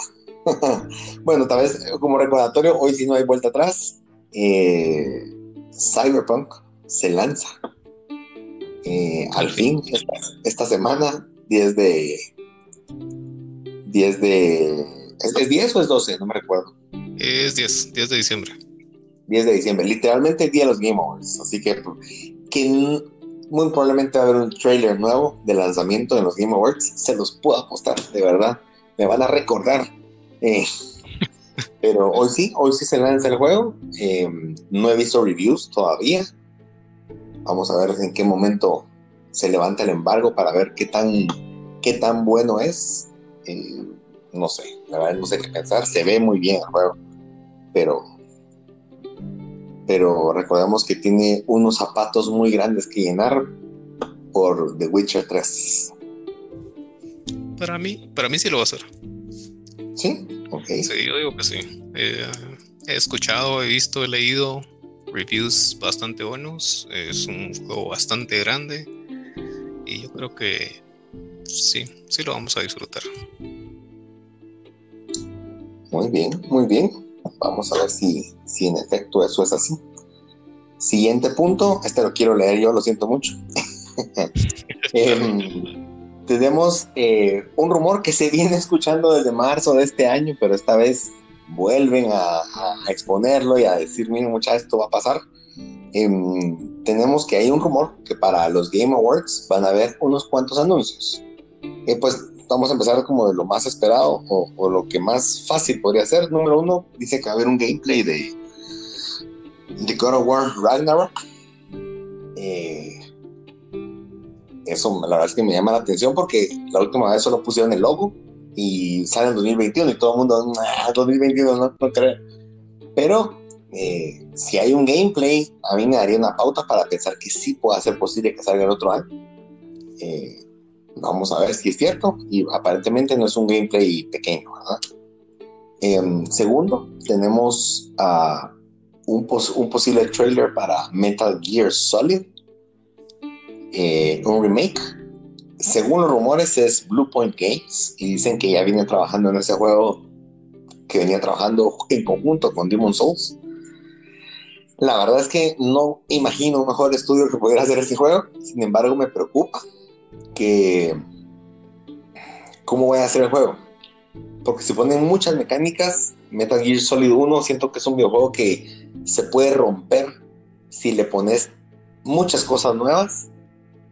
*laughs* bueno, tal vez como recordatorio, hoy si no hay vuelta atrás, eh, Cyberpunk se lanza. Eh, al fin, esta, semana, 10 de... 10 de... ¿es, 10 o es 12? No me recuerdo.
Es 10, 10 de diciembre.
10 de diciembre, literalmente el día de los Game Awards. Así que, que muy probablemente va a haber un trailer nuevo de lanzamiento de los Game Awards. Se los puedo apostar, de verdad. Me van a recordar. Eh, pero hoy sí, hoy sí se lanza el juego. Eh, no he visto reviews todavía. Vamos a ver en qué momento se levanta el embargo para ver qué tan, qué tan bueno es. Eh, no sé, la verdad no sé qué pensar. Se ve muy bien el juego, pero pero recordemos que tiene unos zapatos muy grandes que llenar por The Witcher 3.
Para mí, para mí sí lo va a hacer.
¿Sí? Ok.
Sí, yo digo que sí. Eh, he escuchado, he visto, he leído reviews bastante buenos. Es un juego bastante grande. Y yo creo que sí, sí lo vamos a disfrutar.
Muy bien, muy bien. Vamos a ver si, si en efecto eso es así. Siguiente punto, este lo quiero leer yo, lo siento mucho. *laughs* Em, tenemos eh, un rumor que se viene *laughs* escuchando desde marzo de este año, pero esta vez vuelven a, exponerlo y a decir, miren muchachos, esto va a pasar. em, tenemos que hay un rumor que para los Game Awards van a haber unos cuantos anuncios. Eh, pues vamos a empezar como de lo más esperado o, lo que más fácil podría ser. Número uno, dice que va a haber un gameplay de, de God of War Ragnarok. Eso la verdad es que me llama la atención porque la última vez solo pusieron el logo y sale en 2021 y todo el mundo, 2021 no, creo. Pero eh, si hay un gameplay, a mí me daría una pauta para pensar que sí puede ser posible que salga el otro año. Eh, vamos a ver si es cierto y aparentemente no es un gameplay pequeño, ¿verdad? Em, segundo, tenemos un, un, posible trailer para Metal Gear Solid, eh, un remake. Según los rumores es Blue Point Games y dicen que ya viene trabajando en ese juego que venía trabajando en conjunto con Demon Souls. La verdad es que no imagino un mejor estudio que pudiera hacer este juego. Sin embargo, me preocupa que cómo voy a hacer el juego. Porque si ponen muchas mecánicas, Metal Gear Solid 1 siento que es un videojuego que se puede romper si le pones muchas cosas nuevas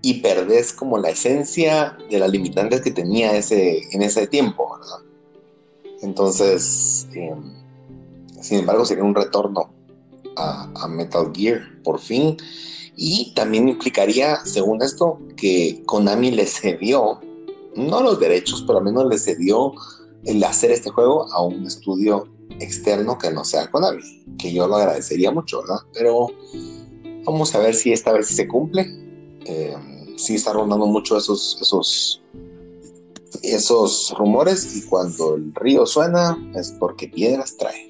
y perdés como la esencia de las limitantes que tenía ese, en ese tiempo, ¿verdad? Entonces, eh, sin embargo, sería un retorno a, Metal Gear por fin. Y también implicaría, según esto, que Konami le cedió, no los derechos, pero al menos le cedió el hacer este juego a un estudio externo que no sea Konami, que yo lo agradecería mucho, ¿verdad? Pero vamos a ver si esta vez se cumple. Eh, sí está rondando mucho esos, esos, esos rumores y cuando el río suena es porque piedras trae.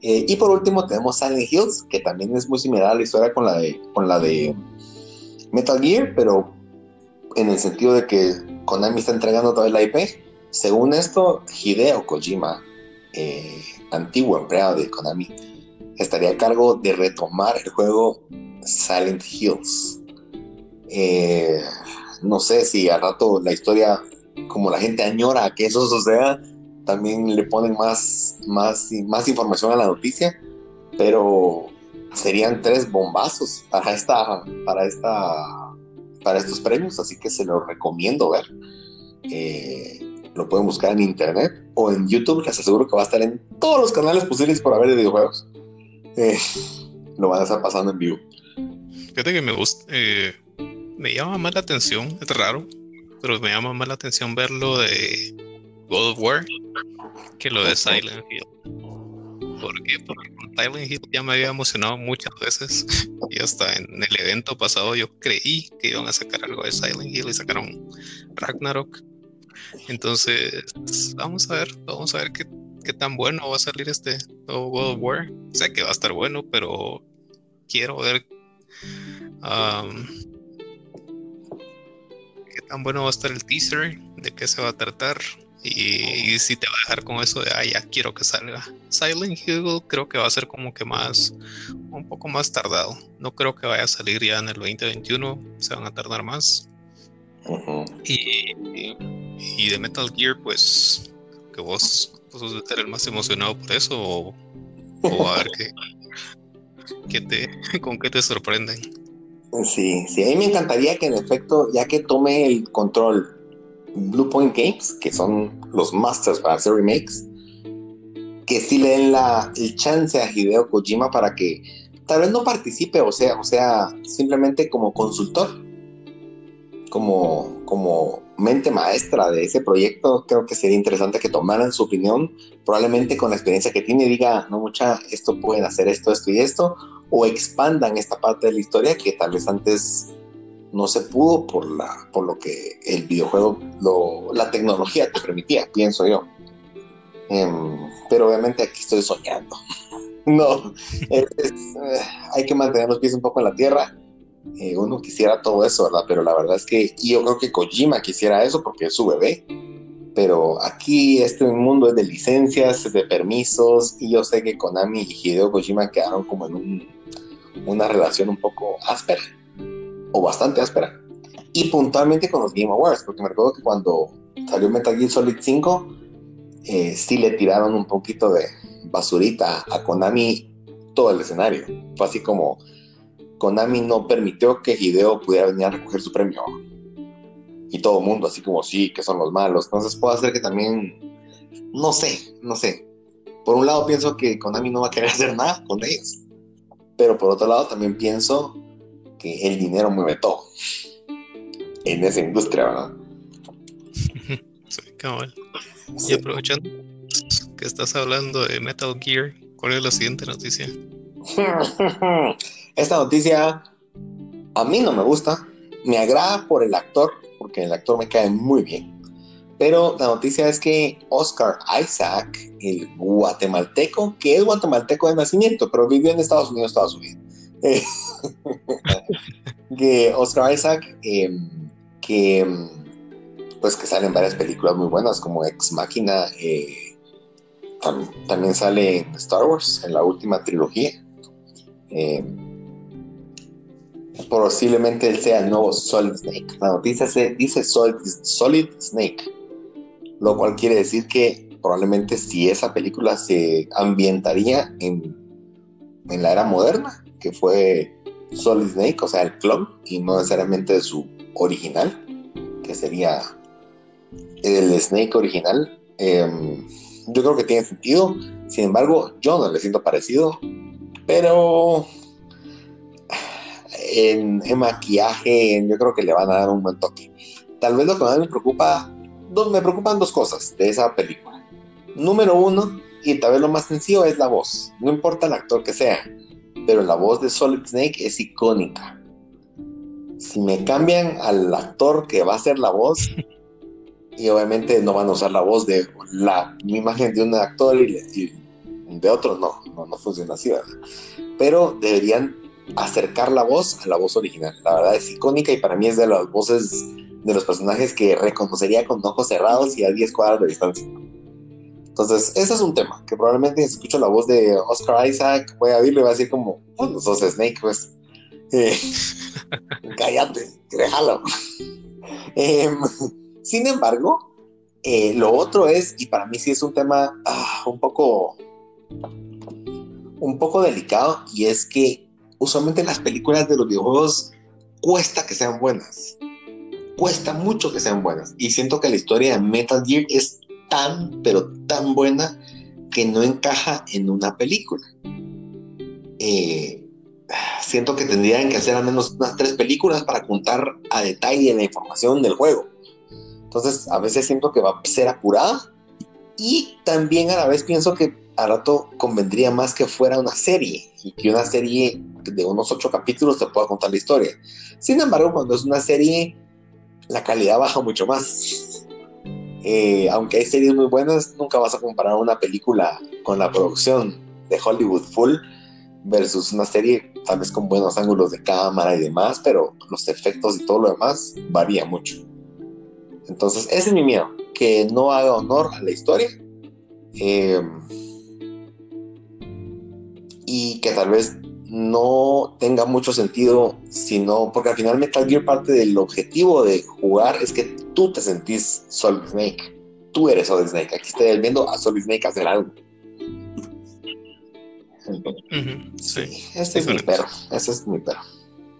Eh, y por último tenemos Silent Hills, que también es muy similar a la historia con la de, con la de Metal Gear, pero en el sentido de que Konami está entregando toda la IP. Según esto, Hideo Kojima, eh, antiguo empleado de Konami, estaría a cargo de retomar el juego Silent Hills. Eh, no sé si al rato la historia, como la gente añora que eso suceda, también le ponen más, más, más información a la noticia, pero serían tres bombazos para esta, para esta, para estos premios, así que se los recomiendo ver. Eh, lo pueden buscar en internet o en YouTube, les aseguro que va a estar en todos los canales posibles por haber de videojuegos. Eh, lo van a estar pasando en vivo.
Fíjate que me gusta, eh, me llama más la atención, es raro, pero me llama más la atención verlo de God of War que lo de Silent Hill. ¿Por qué? Porque con Silent Hill ya me había emocionado muchas veces *laughs* y hasta en el evento pasado yo creí que iban a sacar algo de Silent Hill y sacaron Ragnarok. Entonces, vamos a ver, vamos a ver qué, qué tan bueno va a salir este God of War. Sea que va a estar bueno, pero quiero ver um, tan bueno va a estar el teaser, de qué se va a tratar. Y, si te va a dejar con eso de, ah, ya quiero que salga. Silent Hill creo que va a ser como que más, un poco más tardado. No creo que vaya a salir ya en el 2021, se van a tardar más. y, y, de Metal Gear, pues, que vos, vos ser el más emocionado por eso, o, a ver qué, te, *laughs* con qué te sorprenden.
Sí, sí, a mí me encantaría que en efecto, ya que tome el control Blue Point Games, que son los masters para hacer remakes, que sí le den la, el chance a Hideo Kojima para que tal vez no participe, o sea, o sea, simplemente como consultor, como, como mente maestra de ese proyecto, creo que sería interesante que tomaran su opinión, probablemente con la experiencia que tiene, diga, no mucha, esto pueden hacer esto, esto y esto, o expandan esta parte de la historia que tal vez antes no se pudo por, la, por lo que el videojuego, lo, la tecnología te permitía, pienso yo. Em, pero obviamente aquí estoy soñando. *laughs* no, eh, hay que mantener los pies un poco en la tierra. Eh, uno quisiera todo eso, ¿verdad? Pero la verdad es que yo creo que Kojima quisiera eso porque es su bebé. Pero aquí este mundo es de licencias, de permisos, y yo sé que Konami y Hideo Kojima quedaron como en un, una relación un poco áspera o bastante áspera. Y puntualmente con los Game Awards, porque me recuerdo que cuando salió Metal Gear Solid 5, eh, sí le tiraron un poquito de basurita a Konami todo el escenario. Fue así como, Konami no permitió que Hideo pudiera venir a recoger su premio. Y todo el mundo, así como sí, que son los malos. Entonces puede hacer que también, no sé, no sé. Por un lado pienso que Konami no va a querer *laughs* hacer nada con ellos. Pero por otro lado también pienso que el dinero mueve todo. En esa industria, ¿verdad? *laughs*
Sí, cabal. Y aprovechando que estás hablando de Metal Gear, ¿cuál es la siguiente noticia? *laughs*
Esta noticia a mí no me gusta. Me agrada por el actor, porque el actor me cae muy bien. Pero la noticia es que Oscar Isaac, el guatemalteco, que es guatemalteco de nacimiento, pero vivió en Estados Unidos, Estados Unidos. *laughs* que Oscar Isaac, em, que em, pues que sale en varias películas muy buenas, como Ex Máquina, eh, también sale en Star Wars, en la última trilogía. Eh, posiblemente él sea el nuevo Solid Snake. La noticia se dice Solid, Snake, lo cual quiere decir que probablemente si esa película se ambientaría en, en la era moderna, que fue Solid Snake, o sea, el clon, y no necesariamente su original, que sería el Snake original. Em, yo creo que tiene sentido. Sin embargo, yo no le siento parecido. Pero en, maquillaje, yo creo que le van a dar un buen toque. Tal vez lo que más me preocupa, me preocupan dos cosas de esa película. Número uno, y tal vez lo más sencillo, es la voz. No importa el actor que sea, pero la voz de Solid Snake es icónica. Si me cambian al actor que va a hacer la voz, *laughs* y obviamente no van a usar la voz de la imagen de un actor y, de otro, no, no, funciona así, ¿verdad? Pero deberían acercar la voz a la voz original. La verdad es icónica y para mí es de las voces de los personajes que reconocería con ojos cerrados y a 10 cuadras de distancia. Entonces, ese es un tema, que probablemente si escucho la voz de Oscar Isaac, voy a oírle y voy a decir como, oh, sos Snake, pues. Eh, *laughs* cállate, déjalo. eh, sin embargo, eh, lo otro es, y para mí sí es un tema ah, un poco un poco delicado, y es que usualmente las películas de los videojuegos cuesta que sean buenas. Cuesta mucho que sean buenas. Y siento que la historia de Metal Gear es tan, pero tan buena que no encaja en una película. Eh, siento que tendrían que hacer al menos unas tres películas para contar a detalle la información del juego. Entonces, a veces siento que va a ser apurada y también a la vez pienso que a rato convendría más que fuera una serie y que una serie de unos ocho capítulos te pueda contar la historia. Sin embargo, cuando es una serie, la calidad baja mucho más. Eh, aunque hay series muy buenas, nunca vas a comparar una película con la producción de Hollywood Full versus una serie tal vez con buenos ángulos de cámara y demás, pero los efectos y todo lo demás varía mucho. Entonces, ese es mi miedo, que no haga honor a la historia. Em, y que tal vez no tenga mucho sentido, sino porque al final Metal Gear parte del objetivo de jugar es que tú te sentís Solid Snake. Tú eres Solid Snake. Aquí estoy viendo a Solid Snake hacer algo. sí, este es mi perro. Este es mi perro.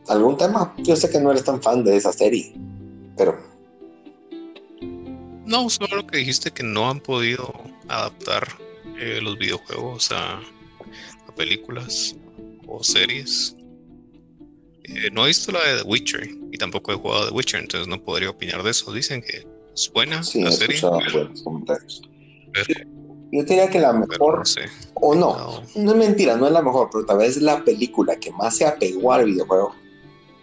¿Algún tema? Yo sé que no eres tan fan de esa serie, pero
no, solo que dijiste que no han podido adaptar eh, los videojuegos a, películas o series. Eh, no he visto la de The Witcher y tampoco he jugado The Witcher, entonces no podría opinar de eso. Dicen que es buena
sí, la serie. Buenos comentarios. Yo diría que la mejor, o no, no, no, es mentira, no es la mejor, pero tal vez es la película que más se apegó al videojuego,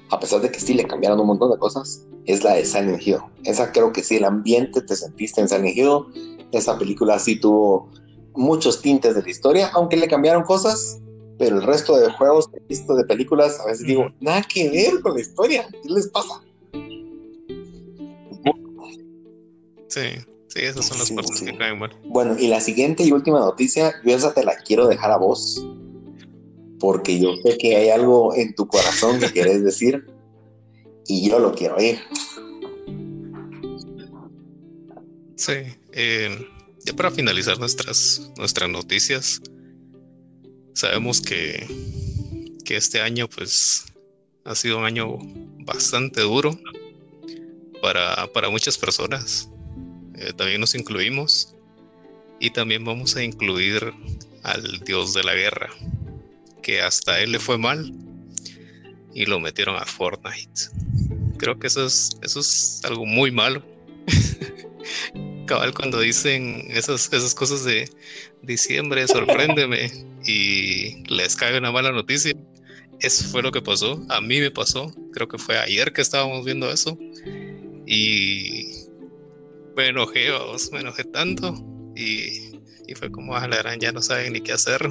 a pesar de que sí le cambiaron un montón de cosas, es la de Silent Hill. Esa creo que sí, el ambiente te sentiste en Silent Hill. Esa película sí tuvo muchos tintes de la historia, aunque le cambiaron cosas, pero el resto de juegos que he visto de películas, a veces digo, nada que ver con la historia. ¿Qué les pasa?
Sí, sí, esas son las partes que caen mal.
Bueno, y la siguiente y última noticia, yo esa te la quiero dejar a vos, porque yo sé que hay algo en tu corazón que querés decir y yo lo quiero oír.
Sí, eh, ya para finalizar nuestras, nuestras noticias, sabemos que, que este año pues ha sido un año bastante duro para, para muchas personas. Eh, también nos incluimos y también vamos a incluir al dios de la guerra, que hasta él le fue mal y lo metieron a Fortnite. Creo que eso es, eso es algo muy malo. *laughs* Cabal, cuando dicen esas, esas cosas de diciembre, sorpréndeme y les cae una mala noticia. Eso fue lo que pasó. A mí me pasó. Creo que fue ayer que estábamos viendo eso. Y me enojé, me enojé tanto. Y, fue como, a la ya no saben ni qué hacer.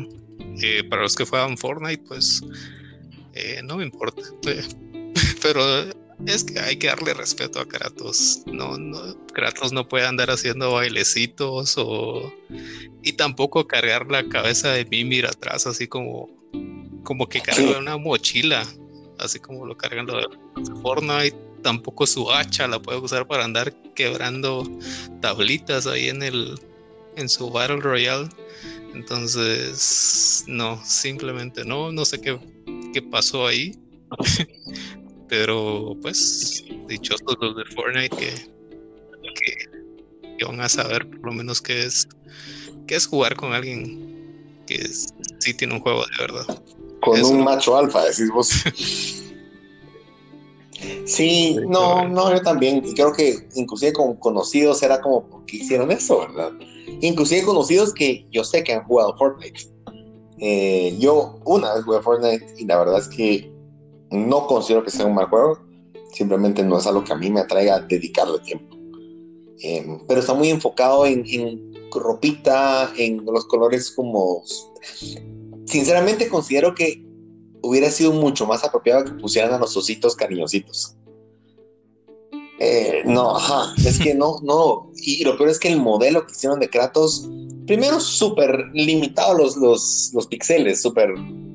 Eh, para los que juegan Fortnite, pues eh, no me importa. *laughs* Pero es que hay que darle respeto a Kratos. No, no, Kratos no puede andar haciendo bailecitos o y tampoco cargar la cabeza de Mimir atrás, así como, como que carga una mochila, así como lo cargan los de Fortnite. Tampoco su hacha la puede usar para andar quebrando tablitas ahí en el en su Battle Royale. Entonces, no, simplemente no, no sé qué, qué pasó ahí. *laughs* Pero pues, dichosos los de Fortnite que, que, van a saber por lo menos qué es, qué es jugar con alguien que sí tiene un juego de verdad.
Con un macho alfa, decís vos. *laughs* Sí, no, no, yo también. Y creo que inclusive con conocidos era como, ¿por qué hicieron eso, verdad? Inclusive conocidos que yo sé que han jugado Fortnite. Eh, yo una vez jugué Fortnite y la verdad es que no considero que sea un mal juego, simplemente no es algo que a mí me atraiga dedicarle tiempo. Em, pero está muy enfocado en, ropita, en los colores como... Sinceramente considero que hubiera sido mucho más apropiado que pusieran a los ositos cariñositos. Eh, no, ajá, es que no, no. Y lo peor es que el modelo que hicieron de Kratos, primero súper limitado los, los, los píxeles, súper,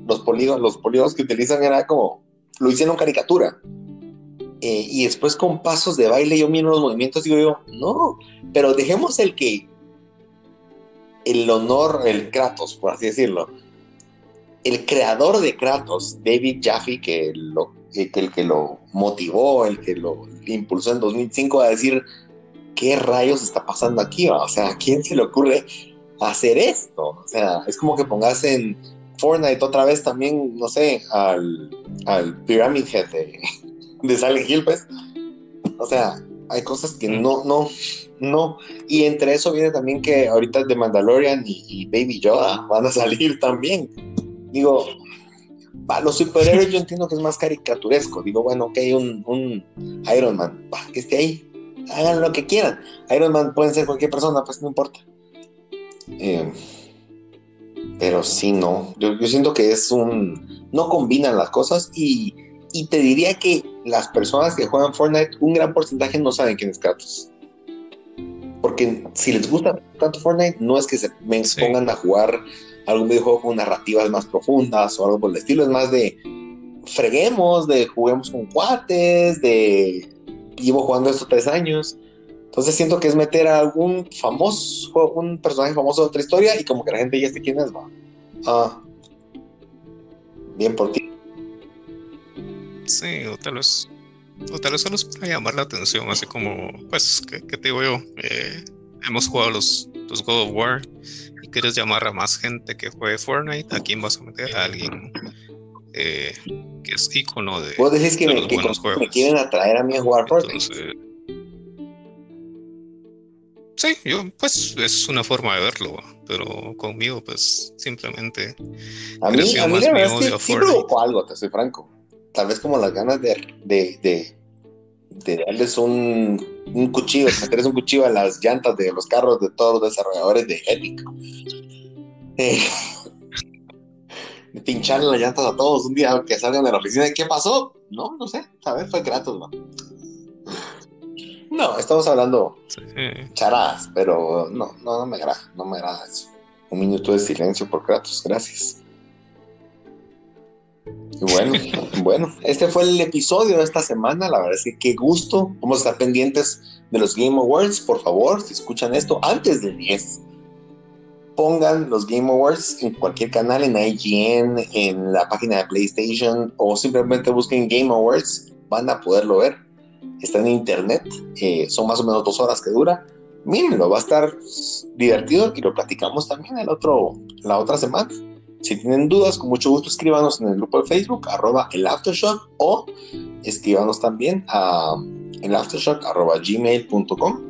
los polígonos, los polígonos que utilizan era como lo hicieron caricatura. Eh, y después con pasos de baile yo miro los movimientos y digo yo, no, pero dejemos el que, el honor, el Kratos, por así decirlo, el creador de Kratos, David Jaffe, que, lo, el que lo motivó, el que lo impulsó en 2005 a decir, ¿qué rayos está pasando aquí? O sea, ¿a quién se le ocurre hacer esto? O sea, es como que pongas en Fortnite otra vez también, no sé, al, al Pyramid Head de, *laughs* de Silent Hill, pues. O sea, hay cosas que no, no, no. Y entre eso viene también que ahorita The Mandalorian y, Baby Yoda van a salir también. Digo, va, los superhéroes yo entiendo que es más caricaturesco. Digo, bueno, ok, un, un Iron Man, que esté ahí. Hagan lo que quieran. Iron Man pueden ser cualquier persona, pues no importa. Eh, pero sí, no. Yo, siento que es un. No combinan las cosas y, te diría que las personas que juegan Fortnite, un gran porcentaje no saben quién es Kratos. Porque si les gusta tanto Fortnite, no es que se pongan a jugar algún videojuego con narrativas más profundas o algo por el estilo. Es más de freguemos, de juguemos con cuates, de llevo jugando estos tres años. Entonces siento que es meter a algún famoso, un personaje famoso de otra historia y como que la gente ya esté quién es, va. Ah. Bien por ti.
Sí, o tal vez, o tal vez solo es para llamar la atención, así como, pues, ¿qué, te digo yo? Eh, hemos jugado los, los God of War y quieres llamar a más gente que juegue Fortnite, ¿a quién vas a meter? A alguien eh, que es icono de,
¿Vos decís que, me, me, quieren atraer a mí a jugar Fortnite?
Sí, yo, pues es una forma de verlo, pero conmigo, pues simplemente.
A mí, a mí la verdad es que sí provocó algo, te soy franco. Tal vez como las ganas de, de, de, de darles un, un cuchillo, meterles un cuchillo a las llantas de los carros de todos los desarrolladores de Epic. Eh, *laughs* de pincharle las llantas a todos un día que salgan de la oficina. ¿Qué pasó? No, no sé. A ver, fue gratis, ¿no? No, estamos hablando charadas, pero no, no, no me agrada, no me agrada eso. Un minuto de silencio por Kratos, gracias. Y bueno, *laughs* bueno, este fue el episodio de esta semana. La verdad es que qué gusto. Vamos a estar pendientes de los Game Awards. Por favor, si escuchan esto antes del 10, pongan los Game Awards en cualquier canal, en IGN, en la página de PlayStation o simplemente busquen Game Awards, van a poderlo ver. Está en internet, eh, son más o menos dos horas que dura. Mírenlo, va a estar divertido y lo platicamos también el otro, la otra semana. Si tienen dudas, con mucho gusto escríbanos en el grupo de Facebook, arroba el Aftershock, o escríbanos también a el aftershock, arroba gmail.com.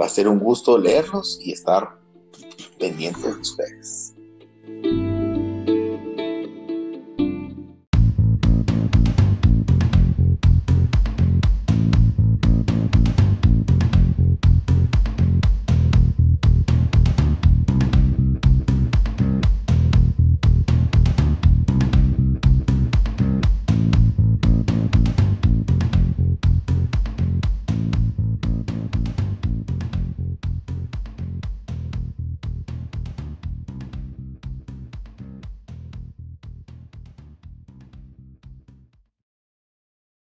Va a ser un gusto leerlos y estar pendientes de ustedes.